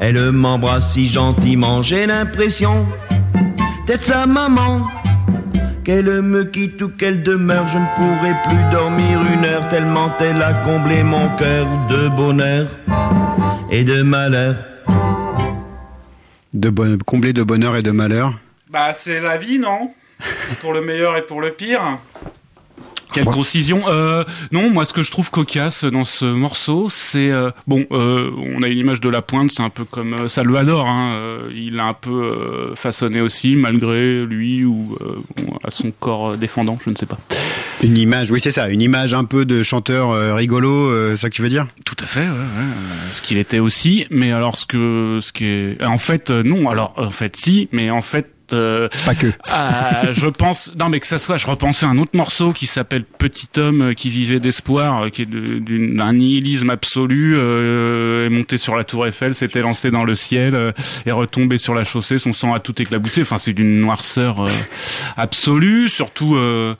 Elle m'embrasse si gentiment, j'ai l'impression d'être sa maman. Qu'elle me quitte ou qu'elle demeure, je ne pourrai plus dormir une heure tellement elle a comblé mon cœur de bonheur et de malheur. De bon, comblé de bonheur et de malheur. Bah, c'est la vie, non? Pour le meilleur et pour le pire. Quelle concision. Euh, non, moi, ce que je trouve cocasse dans ce morceau, c'est euh, bon. Euh, on a une image de la pointe, c'est un peu comme euh, Salvador. Hein, euh, il a un peu euh, façonné aussi, malgré lui ou euh, à son corps défendant, je ne sais pas. Une image, oui c'est ça, une image un peu de chanteur euh, rigolo, euh, c'est ça que tu veux dire? Tout à fait, ouais, ouais, ce qu'il était aussi. Mais alors, ce que, ce qui est, en fait, non. Alors, en fait, si, mais en fait. Euh, Pas que. ah, je pense, non mais que ça soit, je repensais à un autre morceau qui s'appelle Petit homme euh, qui vivait d'espoir, euh, qui est d'un nihilisme absolu, euh, est monté sur la tour Eiffel, s'était lancé dans le ciel, euh, est retombé sur la chaussée, son sang a tout éclaboussé. Enfin, c'est d'une noirceur euh, absolue, surtout. Euh,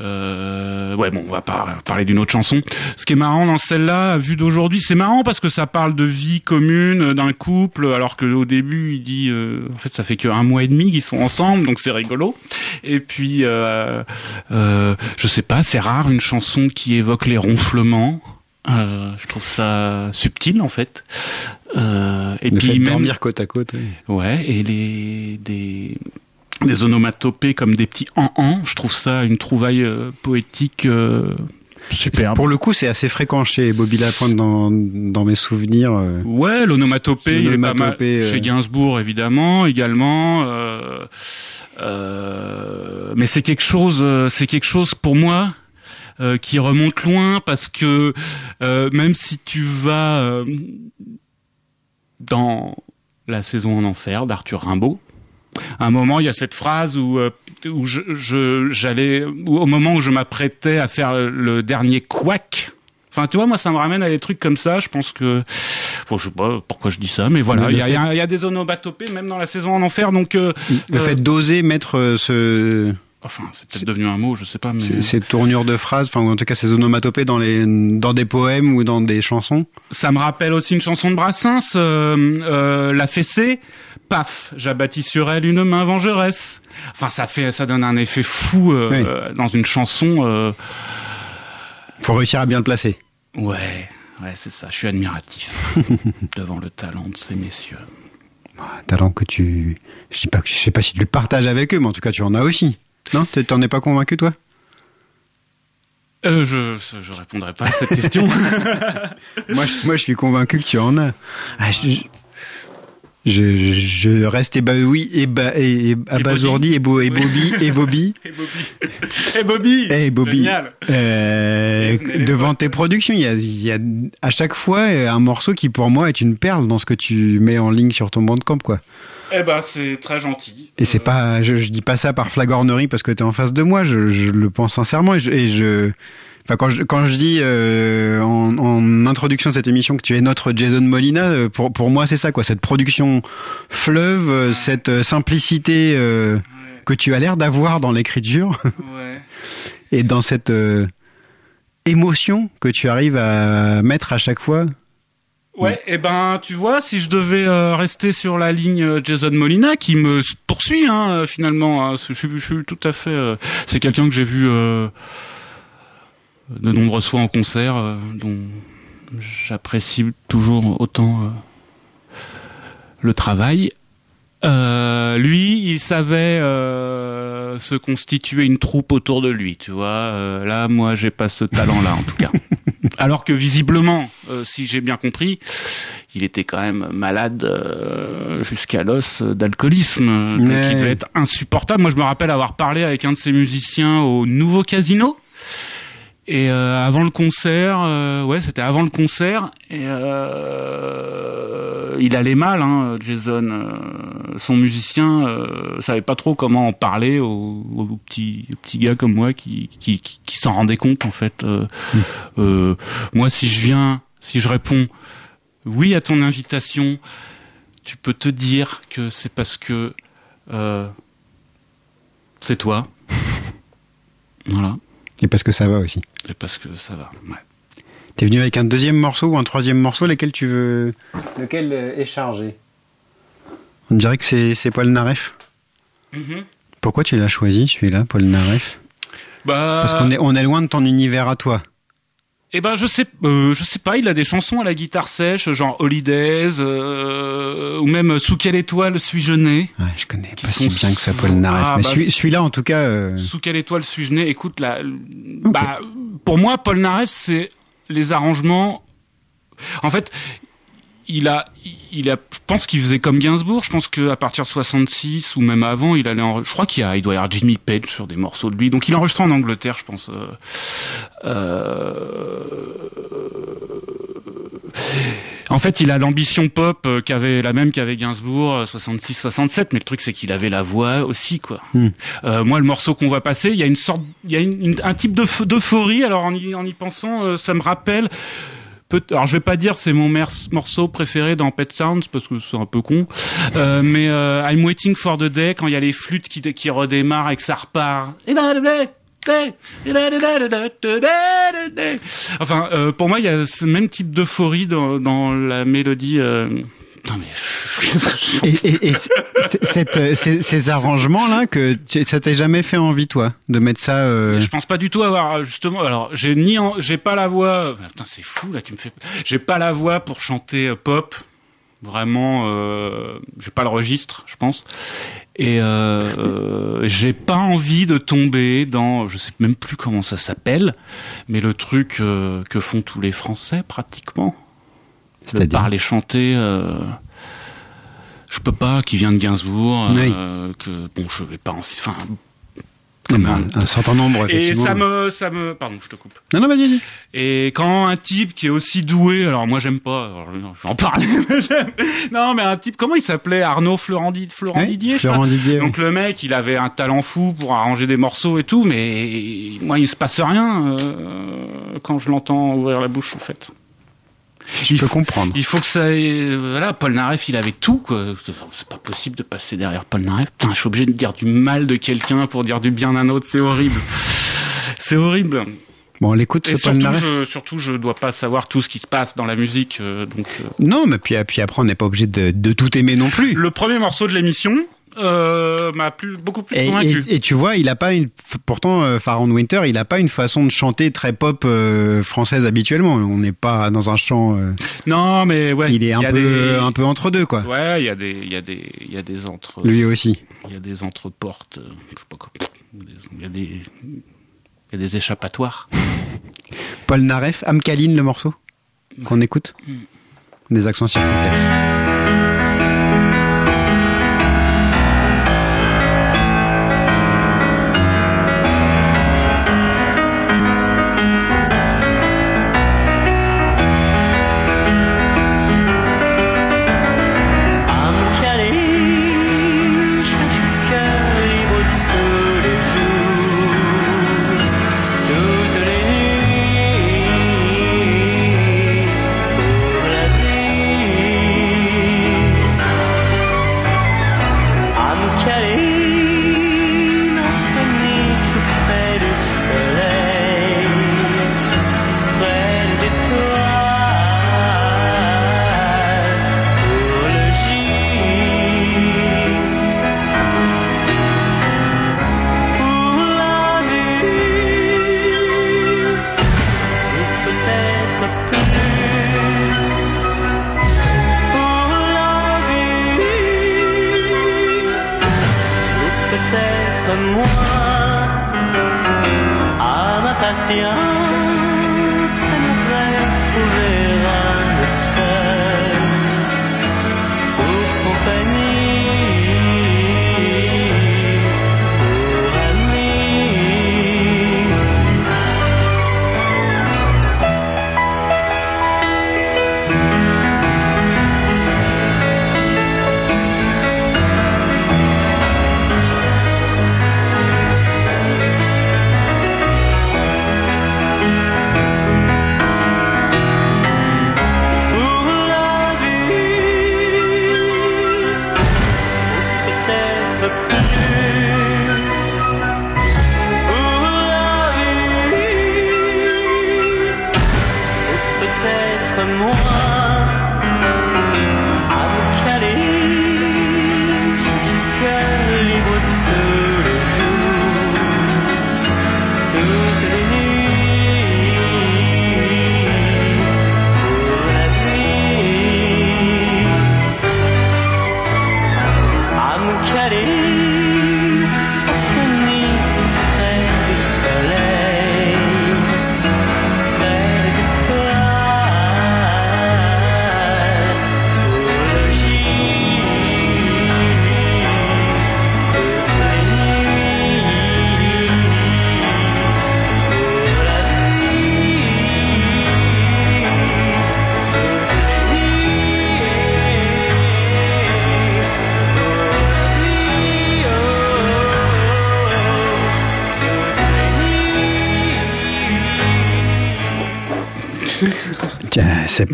euh, ouais, bon, on va pas parler d'une autre chanson. Ce qui est marrant dans celle-là, vue d'aujourd'hui, c'est marrant parce que ça parle de vie commune, euh, d'un couple, alors que au début, il dit, euh, en fait, ça fait qu'un mois et demi qu'ils sont ensemble, donc c'est rigolo. Et puis, euh, euh, je sais pas, c'est rare une chanson qui évoque les ronflements. Euh, je trouve ça subtil en fait. Euh, et Le puis fait de même dormir côte à côte. oui. Ouais, et les des des onomatopées comme des petits en en, je trouve ça une trouvaille euh, poétique superbe. Pour le coup, c'est assez fréquent chez Bobby Lapointe dans, dans mes souvenirs. euh. Ouais, l'onomatopée, il est pas mal. Euh. Chez Gainsbourg, évidemment, également. Euh, euh, mais c'est quelque chose, euh, c'est quelque chose pour moi euh, qui remonte loin parce que euh, même si tu vas euh, dans la saison en enfer d'Arthur Rimbaud, à un moment, il y a cette phrase où, euh, où je, j'allais, au moment où je m'apprêtais à faire le, dernier couac, Enfin, tu vois, moi, ça me ramène à des trucs comme ça. Je pense que, bon, je sais pas pourquoi je dis ça, mais voilà, il y, a- fait- il y a- il y a des onomatopées même dans la saison en enfer. Donc, euh, Le euh, fait d'oser mettre euh, ce, enfin, c'est peut-être devenu un mot, je sais pas, mais ces, tournures de phrases, enfin ou en tout cas ces onomatopées dans les dans des poèmes ou dans des chansons. ça me rappelle aussi une chanson de Brassens, euh, euh, la fessée. Paf, j'abattis sur elle une main vengeresse. Enfin, ça fait, ça donne un effet fou euh, Oui. euh, dans une chanson. euh, Faut réussir à bien le placer. Ouais, ouais, c'est ça. Je suis admiratif devant le talent de ces messieurs. Un talent que tu, je sais pas, je sais pas si tu le partages avec eux, mais en tout cas tu en as aussi. Non, t'en es pas convaincu toi? Euh, je, je répondrai pas à cette question. moi, je, moi, je suis convaincu que tu en as. Ah, je, je, je reste ébahoui, éba, et, et- abasourdi, et, bo, et. Bobby, et Bobby, Et Bobby. Et Bobby. et Bobby, Génial. euh, devant tes productions, il y a, il y a à chaque fois euh, un morceau qui pour moi est une perle dans ce que tu mets en ligne sur ton bandcamp, quoi. Eh ben, c'est très gentil. Et c'est Euh, pas, je, je dis pas ça par flagornerie parce que t'es en face de moi, je, je le pense sincèrement et je, et je- enfin quand je, quand je dis euh, en, en introduction de cette émission que tu es notre Jason Molina, euh, pour pour moi c'est ça quoi, cette production fleuve, euh, cette euh, simplicité euh, que tu as l'air d'avoir dans l'écriture Ouais. et dans cette euh, émotion que tu arrives à mettre à chaque fois. Ouais, et ben tu vois, si je devais euh, rester sur la ligne Jason Molina, qui me poursuit hein, finalement, hein, je, suis- je suis tout à fait. euh, c'est quelqu'un que j'ai vu euh, de nombreuses fois en concert, euh, dont j'apprécie toujours autant euh, le travail. Euh, lui, il savait se constituer une troupe autour de lui, tu vois. Là, moi, j'ai pas ce talent-là, en tout cas. Alors que visiblement, si j'ai bien compris, il était quand même malade euh, jusqu'à l'os d'alcoolisme, donc Ouais. il devait être insupportable. Moi, je me rappelle avoir parlé avec un de ses musiciens au Nouveau Casino. Et euh, avant le concert, euh, ouais, c'était avant le concert, et euh, il allait mal, hein, Jason. euh, son musicien euh, savait pas trop comment en parler aux, aux petits, aux petits gars comme moi qui, qui, qui, qui s'en rendaient compte en fait. Euh, euh, moi, si je viens, si je réponds oui à ton invitation, tu peux te dire que c'est parce que euh, c'est toi. Voilà. Et parce que ça va aussi. Et parce que ça va. Ouais. T'es venu avec un deuxième morceau ou un troisième morceau, lesquels tu veux? Lequel euh, est chargé? On dirait que c'est c'est Paul Naref. Pourquoi tu l'as choisi celui-là, Paul Naref? Bah, Parce qu'on est on est loin de ton univers à toi. Eh ben je sais, euh, je sais pas. Il a des chansons à la guitare sèche, genre Holidays, euh, ou même Sous quelle étoile suis-je né? Ouais, je connais pas si bien que ça Paul Naref. Ah, mais bah- celui- celui-là, en tout cas, euh, Sous quelle étoile suis-je né? Écoute, là, bah, pour moi, Paul Naref, c'est les arrangements. En fait, il a, il a, je pense qu'il faisait comme Gainsbourg. Je pense qu'à partir de 66 ou même avant, il allait. En, je crois qu'il y a, il doit y avoir Jimmy Page sur des morceaux de lui. Donc, il enregistrait en Angleterre, je pense. euh, euh, En fait, il a l'ambition pop euh, qu'avait la même qu'avait Gainsbourg, 66-67, mais le truc c'est qu'il avait la voix aussi, quoi. Hmm. Euh, moi, le morceau qu'on va passer, il y a une sorte, il y a une- une- un type d'euph- d'euphorie. Alors en y, en y pensant, ça me rappelle. Alors je vais pas dire c'est mon morceau préféré dans Pet Sounds parce que c'est un peu con, Euh, mais euh, I'm Waiting for the Day quand il y a les flûtes qui, qui redémarrent et que ça repart. Enfin, euh, pour moi, il y a ce même type d'euphorie dans, dans la mélodie. euh, Non mais et, et- et cette, euh, ces, ces arrangements-là, que ça t'est jamais fait envie, toi, de mettre ça. euh, Je pense pas du tout avoir justement. Alors j'ai ni en- j'ai pas la voix. Putain c'est fou là tu me fais. J'ai pas la voix pour chanter euh, pop. Vraiment, euh, j'ai pas le registre, je pense. Et euh, euh, j'ai pas envie de tomber dans, je sais même plus comment ça s'appelle, mais le truc euh, que font tous les Français pratiquement. C'est-à-dire parler chanter. Euh, je peux pas, qui vient de Gainsbourg. Oui. euh, que bon, je vais pas en. Enfin, un, un certain nombre, Et ça me, ça me, pardon, je te coupe. Non, non, vas-y. Et quand un type qui est aussi doué, alors moi j'aime pas, alors, non, je vais en parler, mais non mais un type, comment il s'appelait? Arnaud Ouais, Didier, Florent. Didier, Donc le mec, il avait un talent fou pour arranger des morceaux et tout, mais moi il se passe rien euh, quand je l'entends ouvrir la bouche en fait. Je peux comprendre. Il faut que ça, ait- voilà, Paul Naref, il avait tout. C'est c'est pas possible de passer derrière Paul Naref. Putain, je suis obligé de dire du mal de quelqu'un pour dire du bien d'un autre, c'est horrible. C'est horrible. Bon, on l'écoute, Et ce Paul surtout Naref. je, surtout, je dois pas savoir tout ce qui se passe dans la musique. euh, donc, euh. Non, mais puis, puis après, on n'est pas obligé de, de tout aimer non plus. Le premier morceau de l'émission euh, m'a plus, beaucoup plus Et, convaincu. et- et tu vois, il a pas une. Pourtant, euh, Pharaon Winter, il a pas une façon de chanter très pop euh, française habituellement. On n'est pas dans un chant. euh, Non, mais ouais. il est un peu, des- un peu entre deux, quoi. Ouais, il y a des, il y a des, il y a des entre, Lui aussi. il y a des entreportes, euh, je sais pas quoi. Il y a des, il y a des échappatoires. Paul Naref, Amkaline, le morceau qu'on écoute? Mm. Des accents circonflexes.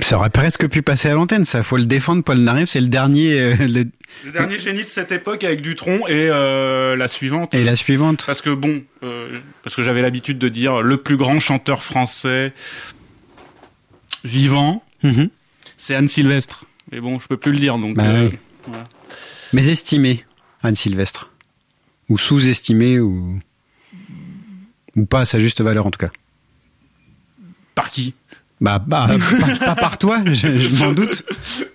Ça aurait presque pu passer à l'antenne, ça. Faut le défendre, Paul Naref. C'est le dernier. euh, le- Le dernier génie de cette époque avec Dutron et euh, la suivante. Et la suivante. Parce que bon, euh, parce que j'avais l'habitude de dire le plus grand chanteur français vivant, Mhm. c'est Anne Sylvestre. Mais bon, je peux plus le dire donc. Bah oui. voilà. Mais estimé, Anne Sylvestre. Ou sous-estimé, ou. Ou pas à sa juste valeur, en tout cas. Par qui? Bah, bah pas, pas par toi, je, je m'en doute.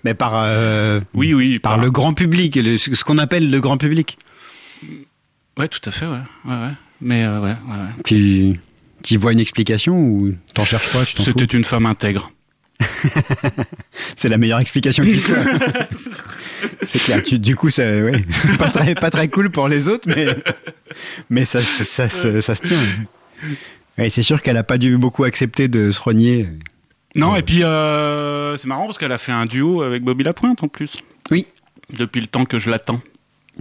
Mais par. euh, Oui, oui. par le grand public, le- ce qu'on appelle le grand public. Ouais, tout à fait, ouais, ouais, ouais. Mais euh, ouais, ouais, ouais. Puis. Tu vois une explication ou t'en cherches pas, tu t'en fous C'était une femme intègre. C'est la meilleure explication qui soit. C'est clair. Tu- du coup, ça, ouais, pas très, pas très cool pour les autres, mais, mais ça, ça, ça, se- ça se tient. Ouais, c'est sûr qu'elle a pas dû beaucoup accepter de se renier. Non, et puis euh, c'est marrant parce qu'elle a fait un duo avec Bobby Lapointe en plus. Oui. Depuis le temps que je l'attends.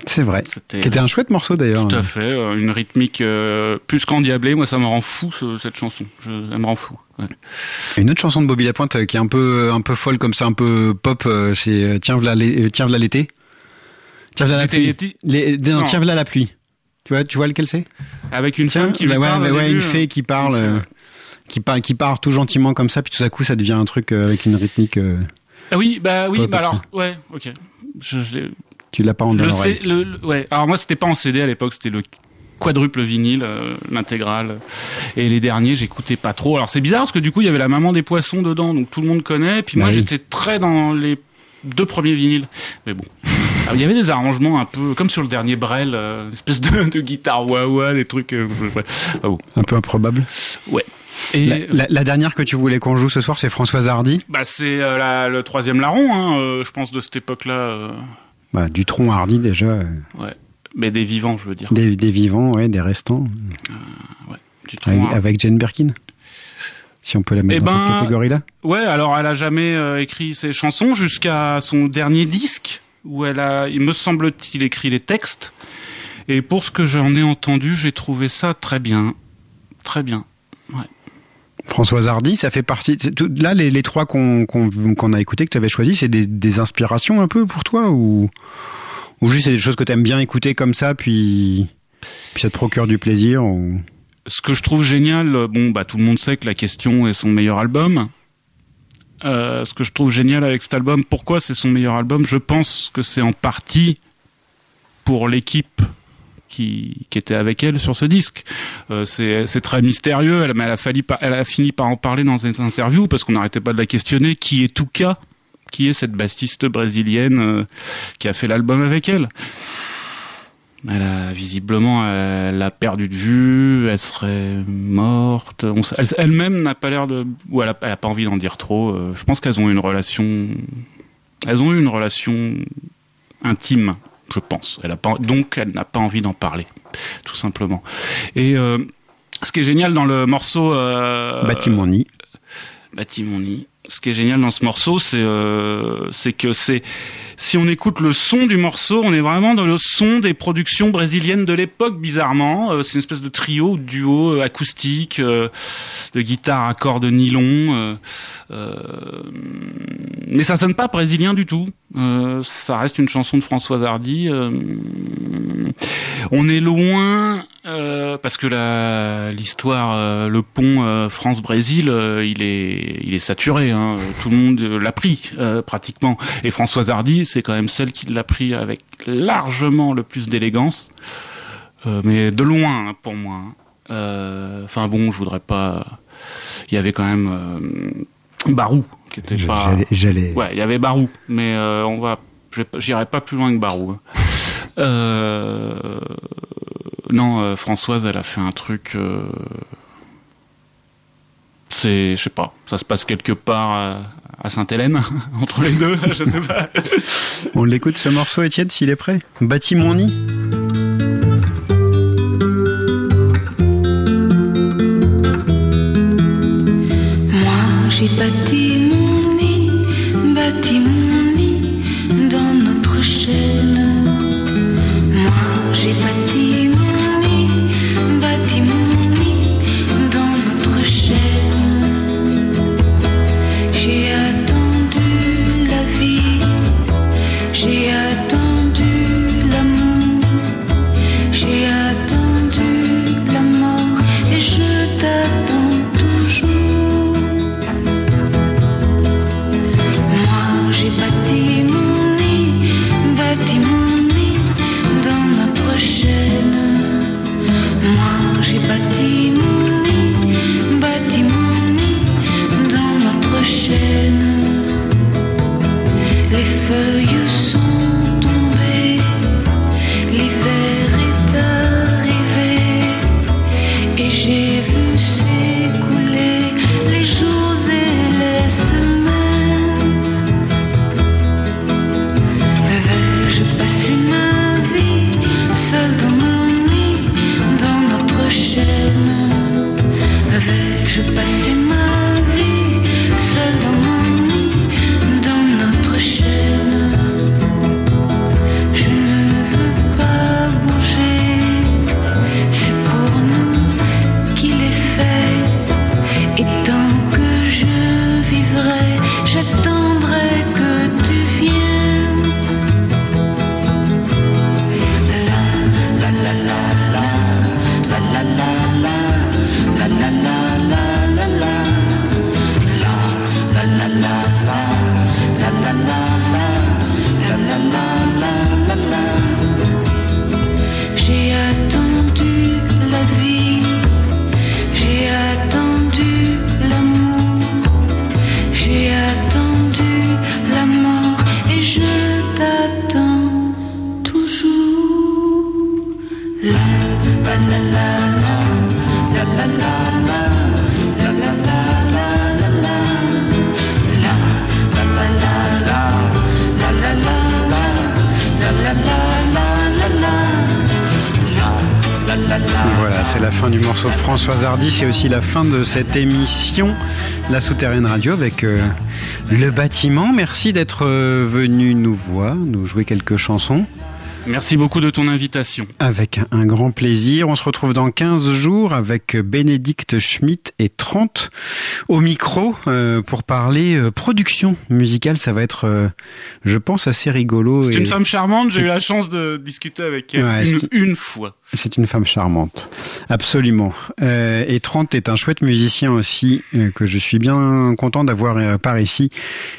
C'est vrai. C'était Qui était un chouette morceau d'ailleurs. tout à fait euh, une rythmique euh, plus qu'endiablée. Moi, ça me rend fou ce- cette chanson. Je, elle me rend fou. ouais. Une autre chanson de Bobby Lapointe euh, qui est un peu, un peu folle comme ça, un peu pop, euh, c'est Tiens v'là Tiens v'là l'été. Tiens v'là la L'été, pluie. Les- non, Non. Tiens v'là la pluie. Tu vois, tu vois lequel c'est? Avec une Tiens, femme qui lui bah ouais, parle ouais, début, une fée euh, qui parle, une fée, ouais. Qui part, qui part tout gentiment comme ça, puis tout à coup ça devient un truc euh, avec une rythmique. euh, Ah oui, bah oui, bah alors, ouais, ok. Je, je l'ai- tu l'as pas en le, l'oreille. C- le, le- ouais. Alors moi, c'était pas en CD à l'époque, c'était le quadruple vinyle, euh, l'intégrale. Et les derniers, j'écoutais pas trop. Alors c'est bizarre parce que du coup, il y avait la maman des poissons dedans, donc tout le monde connaît. Puis Bah moi, oui. j'étais très dans les deux premiers vinyles. Mais bon. Alors, il y avait des arrangements un peu comme sur le dernier Brel, euh, une espèce de, de guitare wah-wah, des trucs. euh, ouais. Ah bon. Un peu improbable. Ouais. Et La, la- la dernière que tu voulais qu'on joue ce soir, c'est Françoise Hardy. bah c'est euh, le troisième larron, hein, euh, je pense de cette époque-là. euh, Bah, du tronc Hardy déjà, ouais. Mais des vivants, je veux dire. des, des vivants, ouais, des restants, Du tronc, avec, avec Jane Birkin. Si on peut la mettre Eh dans ben, cette catégorie-là. Ouais, alors elle a jamais écrit ses chansons jusqu'à son dernier disque où elle a, il me semble-t-il, écrit les textes. Et pour ce que j'en ai entendu, j'ai trouvé ça très bien, très bien. Françoise Hardy, ça fait partie. tout- là, les, trois qu'on a écoutés, que tu avais choisis, c'est des, inspirations un peu pour toi ou ou juste c'est des choses que tu aimes bien écouter comme ça, puis puis ça te procure du plaisir. Ce que je trouve génial, bon, bah tout le monde sait que la question est son meilleur album. Euh, ce que je trouve génial avec cet album, pourquoi c'est son meilleur album? Je pense que c'est en partie pour l'équipe qui, était avec elle sur ce disque. Euh, c'est très mystérieux, elle, mais elle a, fini par en parler dans des interviews parce qu'on n'arrêtait pas de la questionner. Qui est Touka? Qui est cette bassiste brésilienne euh, qui a fait l'album avec elle? Elle a visiblement elle a perdu de vue, elle serait morte. Elle-même n'a pas l'air de, ou elle a, pas envie d'en dire trop. Euh, Je pense qu'elles ont une relation, elles ont eu une relation intime, je pense. Elle a pas, donc elle n'a pas envie d'en parler, tout simplement. Et euh, ce qui est génial dans le morceau euh, Bâtiment nid. Bâtiment nid. Ce qui est génial dans ce morceau, c'est euh, que c'est si on écoute le son du morceau, on est vraiment dans le son des productions brésiliennes de l'époque, bizarrement. Euh, c'est une espèce de trio, duo euh, acoustique, euh, de guitare à cordes nylon. euh, mais ça sonne pas brésilien du tout. Ça reste une chanson de Françoise Hardy. on est loin euh, parce que l'histoire, le pont France-Brésil, il est il est saturé. Hein, tout le monde euh, l'a pris euh, pratiquement. Et Françoise Hardy, c'est quand même celle qui l'a pris avec largement le plus d'élégance, Euh, mais de loin hein, pour moi. hein. Euh, Enfin bon, je voudrais pas. Il y avait quand même euh, Barou qui était Je- pas. J'allais, Ouais, il y avait Barou, mais euh, on va, j'irai pas plus loin que Barou. hein. Euh, non, euh, Françoise, elle a fait un truc. Euh, c'est, je sais pas, ça se passe quelque part à, à Sainte-Hélène entre les deux, je sais pas. On l'écoute ce morceau, Étienne, s'il est prêt. Bâtiment nid. Moi j'ai bâti C'est aussi la fin de cette émission, La Souterraine Radio, avec euh, le bâtiment. Merci d'être euh, venu nous voir, nous jouer quelques chansons. Merci beaucoup de ton invitation. Avec un, un grand plaisir. On se retrouve dans 15 jours avec Bénédicte Schmitt et 30 au micro euh, pour parler euh, production musicale. Ça va être, euh, je pense, assez rigolo. C'est et- une femme charmante, j'ai eu la chance de discuter avec elle Ouais, une, fois. C'est une femme charmante, absolument. Euh, et Trent est un chouette musicien aussi, euh, que je suis bien content d'avoir euh, par ici.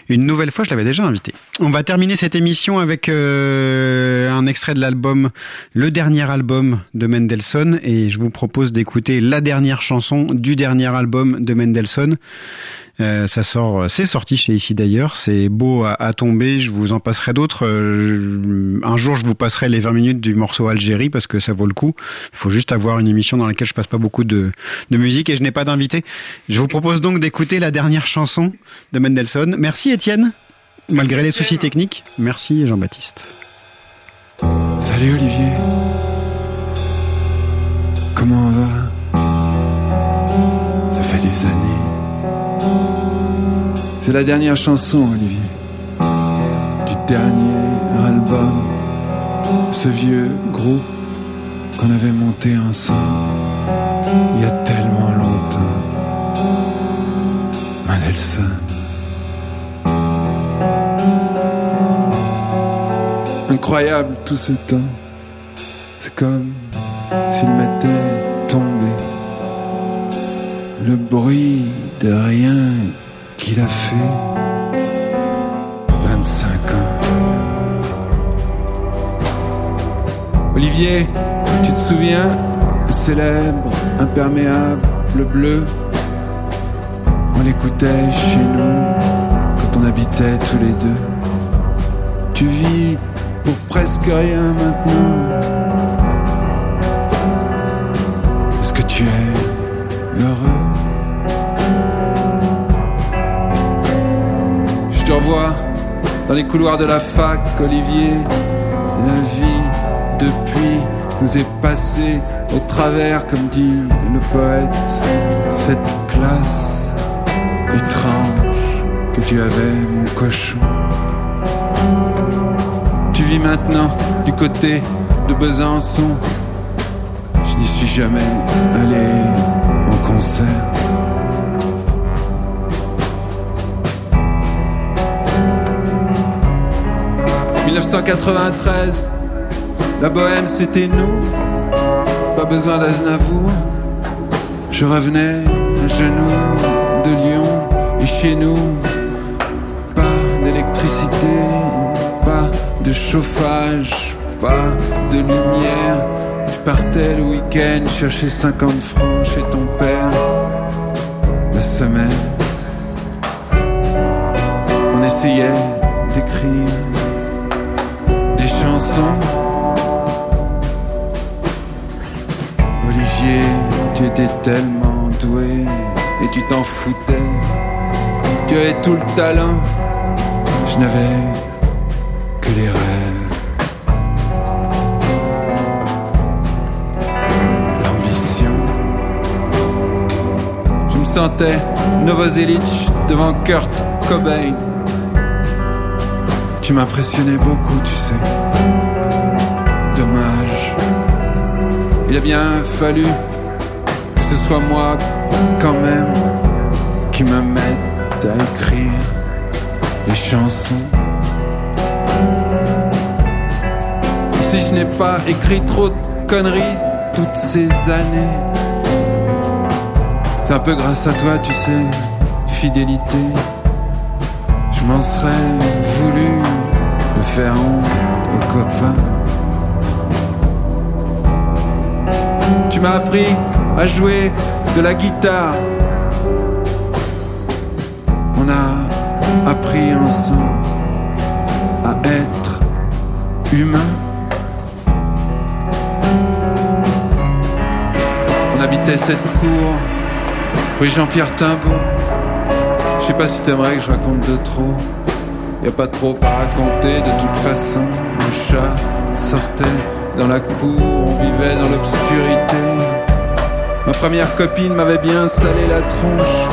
Une nouvelle fois, je l'avais déjà invité. On va terminer cette émission avec euh, un extrait de l'album, le dernier album de Mendelssohn, et je vous propose d'écouter la dernière chanson du dernier album de Mendelssohn. Euh, ça sort, c'est sorti chez ici d'ailleurs. C'est beau à, à tomber. Je vous en passerai d'autres. Euh, un jour, je vous passerai les 20 minutes du morceau Algérie parce que ça vaut le coup. Il faut juste avoir une émission dans laquelle je passe pas beaucoup de, de musique et je n'ai pas d'invité. Je vous propose donc d'écouter la dernière chanson de Mendelssohn. Merci Étienne, malgré les soucis techniques. Merci Jean-Baptiste. Salut Olivier. Comment on va? Ça fait des années. C'est la dernière chanson, Olivier. Du dernier album. Ce vieux groupe qu'on avait monté ensemble. Il y a tellement longtemps. Mendelssohn. Incroyable tout ce temps. C'est comme s'il m'était tombé. Le bruit de rien qu'il a fait. 25 ans. Olivier, tu te souviens Le célèbre imperméable bleu? On l'écoutait chez nous quand on habitait tous les deux. Tu vis pour presque rien maintenant. Est-ce que tu es heureux? Dans les couloirs de la fac, Olivier. La vie depuis nous est passée au travers, comme dit le poète. Cette classe étrange que tu avais, mon cochon. Tu vis maintenant du côté de Besançon. Je n'y suis jamais allé en concert. « 1993, la bohème c'était nous, pas besoin d'Aznavour. Je revenais à genoux de Lyon et chez nous, pas d'électricité, pas de chauffage, pas de lumière. Je partais le week-end chercher 50 francs chez ton père. La semaine, on essayait d'écrire Olivier, tu étais tellement doué et tu t'en foutais. Tu avais tout le talent, je n'avais que les rêves. L'ambition. Je me sentais Novoselic devant Kurt Cobain. Tu m'impressionnais beaucoup, tu sais. Il a bien fallu que ce soit moi, quand même, qui me mette à écrire les chansons. Si je n'ai pas écrit trop de conneries toutes ces années, C'est un peu grâce à toi, tu sais, fidélité. Je m'en serais voulu de faire honte aux copains. Tu m'as appris à jouer de la guitare. On a appris ensemble à être humain. On habitait cette cour, rue Jean-Pierre Timbaud. Je sais pas si t'aimerais que je raconte de trop. Y a pas trop à raconter de toute façon. Le chat sortait dans la cour, on vivait dans l'obscurité. Ma première copine m'avait bien salé la tronche.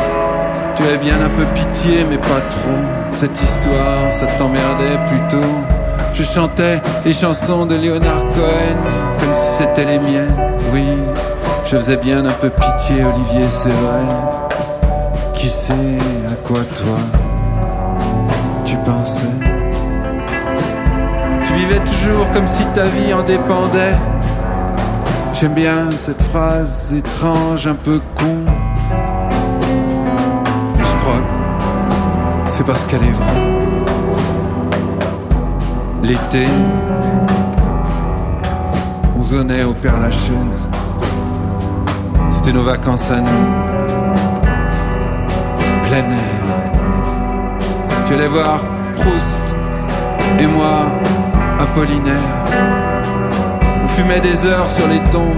Tu avais bien un peu pitié, mais pas trop. Cette histoire, ça t'emmerdait plutôt. Je chantais les chansons de Leonard Cohen comme si c'était les miennes. Oui, je faisais bien un peu pitié, Olivier, c'est vrai. Qui sait à quoi toi tu pensais? Vivais toujours comme si ta vie en dépendait. J'aime bien cette phrase étrange, un peu con. Je crois que c'est parce qu'elle est vraie. L'été, on zonnait au Père Lachaise. C'était nos vacances à nous. Plein air. Tu allais voir Proust et moi Apollinaire. On fumait des heures sur les tombes.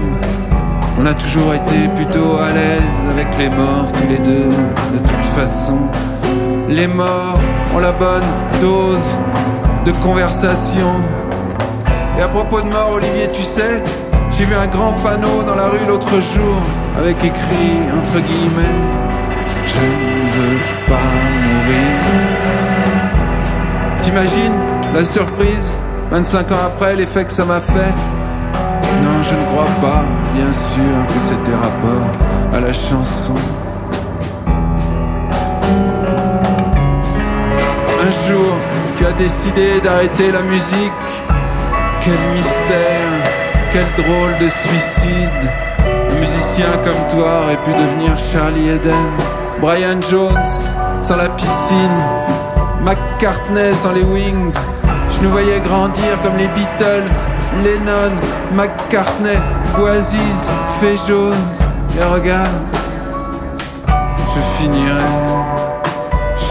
On a toujours été plutôt à l'aise avec les morts tous les deux. De toute façon, les morts ont la bonne dose de conversation. Et à propos de mort, Olivier, tu sais, j'ai vu un grand panneau dans la rue l'autre jour avec écrit entre guillemets Je ne veux pas mourir. T'imagines la surprise? 25 ans après, l'effet que ça m'a fait Non, je ne crois pas, bien sûr, que c'était rapport à la chanson. Un jour, tu as décidé d'arrêter la musique. Quel mystère, quel drôle de suicide. Un musicien comme toi aurait pu devenir Charlie Eden, Brian Jones sans la piscine, McCartney sans les Wings. Nous voyais grandir comme les Beatles, Lennon, McCartney, Boisiz, Fée jaune. Et regarde, je finirai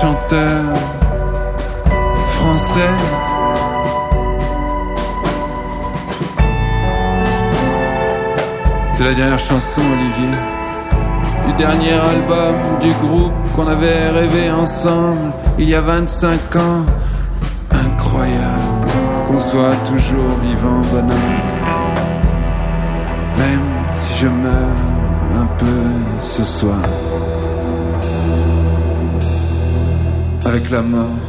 chanteur français. C'est la dernière chanson, Olivier, du dernier album du groupe qu'on avait rêvé ensemble il y a 25 ans. Incroyable soit toujours vivant, bonhomme. Même si je meurs un peu ce soir. Avec la mort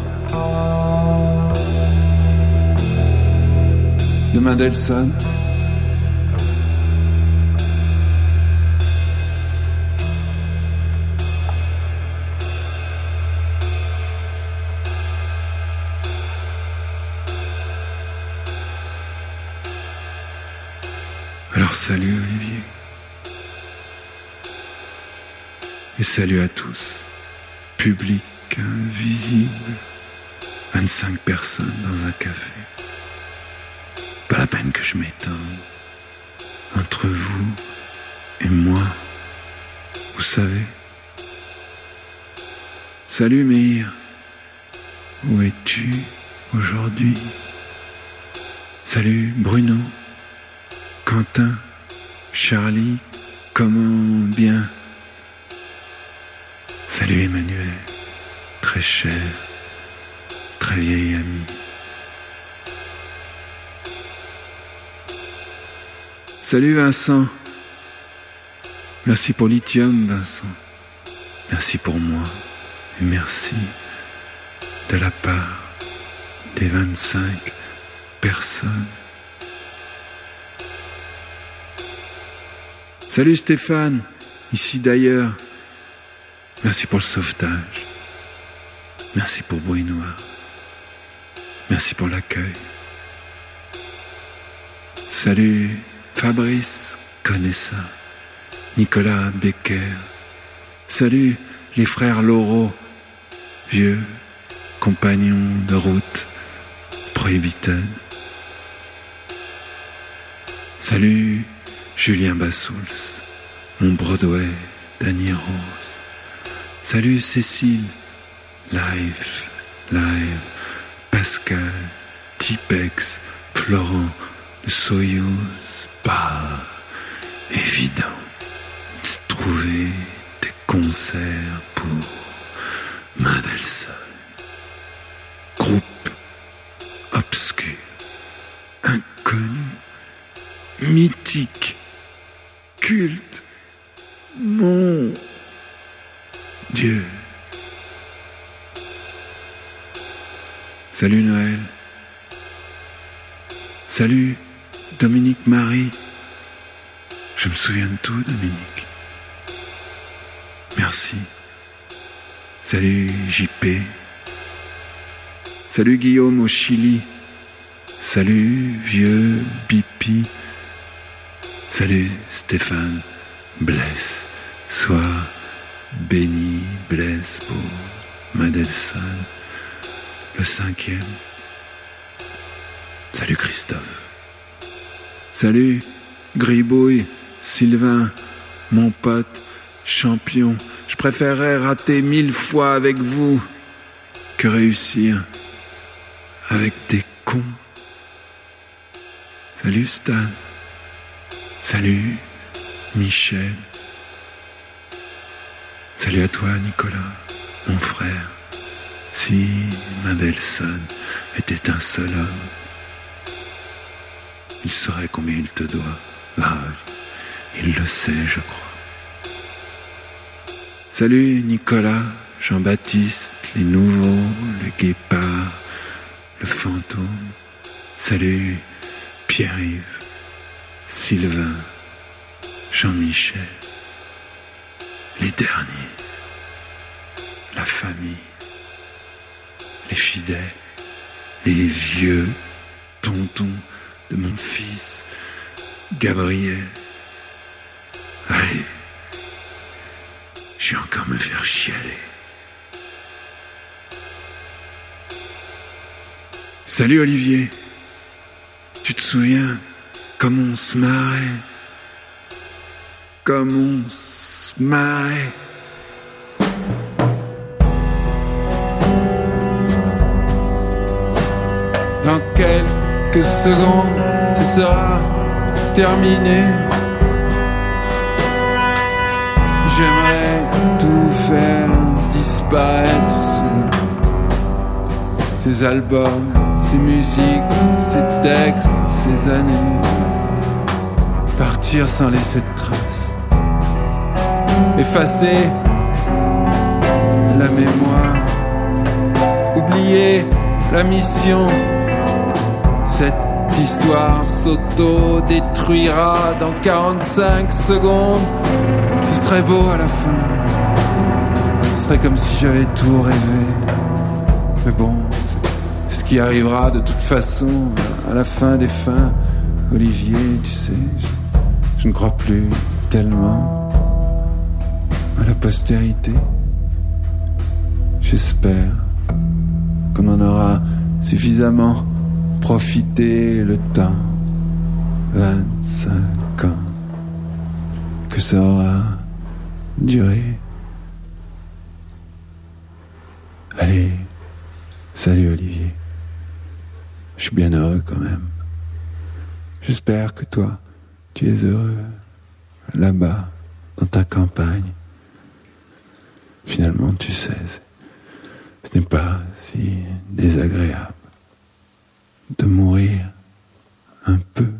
de Mendelssohn. Salut Olivier. Et salut à tous. Public invisible. 25 personnes dans un café. Pas la peine que je m'étende. Entre vous et moi. Vous savez. Salut Meir. Où es-tu aujourd'hui? Salut Bruno. Quentin, Charlie, comment bien? Salut Emmanuel, très cher, très vieil ami. Salut Vincent. Merci pour Lithium, Vincent. Merci pour moi. Et merci de la part des 25 personnes. Salut Stéphane, ici d'ailleurs. Merci pour le sauvetage. Merci pour Bruit Noir. Merci pour l'accueil. Salut Fabrice Connaissa, Nicolas Becker, Salut les frères Laureau, vieux compagnons de route prohibited. Salut Julien Bassouls, mon Broadway Danny Rose. Salut Cécile, live, live, Pascal, Tipex, Florent Soyouz. Pas évident de trouver des concerts pour Mendelssohn. Groupe obscur, inconnu, mythique, culte, mon Dieu. Salut Noël. Salut Dominique Marie. Je me souviens de tout, Dominique. Merci. Salut JP. Salut Guillaume au Chili. Salut vieux Bipi. Salut Stéphane. Blesse. Sois béni, blesse pour Madelson. Le cinquième. Salut Christophe. Salut Gribouille, Sylvain, mon pote, champion. Je préférerais rater mille fois avec vous que réussir avec des cons. Salut Stan. Salut Michel. Salut à toi Nicolas, mon frère. Si Mendelssohn était un seul homme, il saurait combien il te doit. Ah, il le sait, je crois. Salut Nicolas, Jean-Baptiste, les nouveaux, le guépard, le fantôme. Salut Pierre-Yves, Sylvain, Jean-Michel, les derniers, la famille, les fidèles, les vieux tontons de mon fils, Gabriel. Allez, je vais encore me faire chialer. Salut Olivier, tu te souviens comme on se marrait Comme on se marrait Dans quelques secondes, ce sera terminé. J'aimerais tout faire disparaître sous ces albums, ces musiques, ces textes, ces années. Partir sans laisser de traces. Effacer la mémoire. Oublier la mission. Cette histoire s'auto-détruira dans 45 secondes. Ce serait beau à la fin. Ce serait comme si j'avais tout rêvé. Mais bon, c'est- ce qui arrivera de toute façon à la fin des fins. Olivier, tu sais, je, je ne crois plus tellement à la postérité. J'espère qu'on en aura suffisamment profité le temps. 25 ans. Que ça aura duré. Allez, salut Olivier. Je suis bien heureux quand même. J'espère que toi, tu es heureux là-bas, dans ta campagne. Finalement, tu sais, ce n'est pas si désagréable de mourir un peu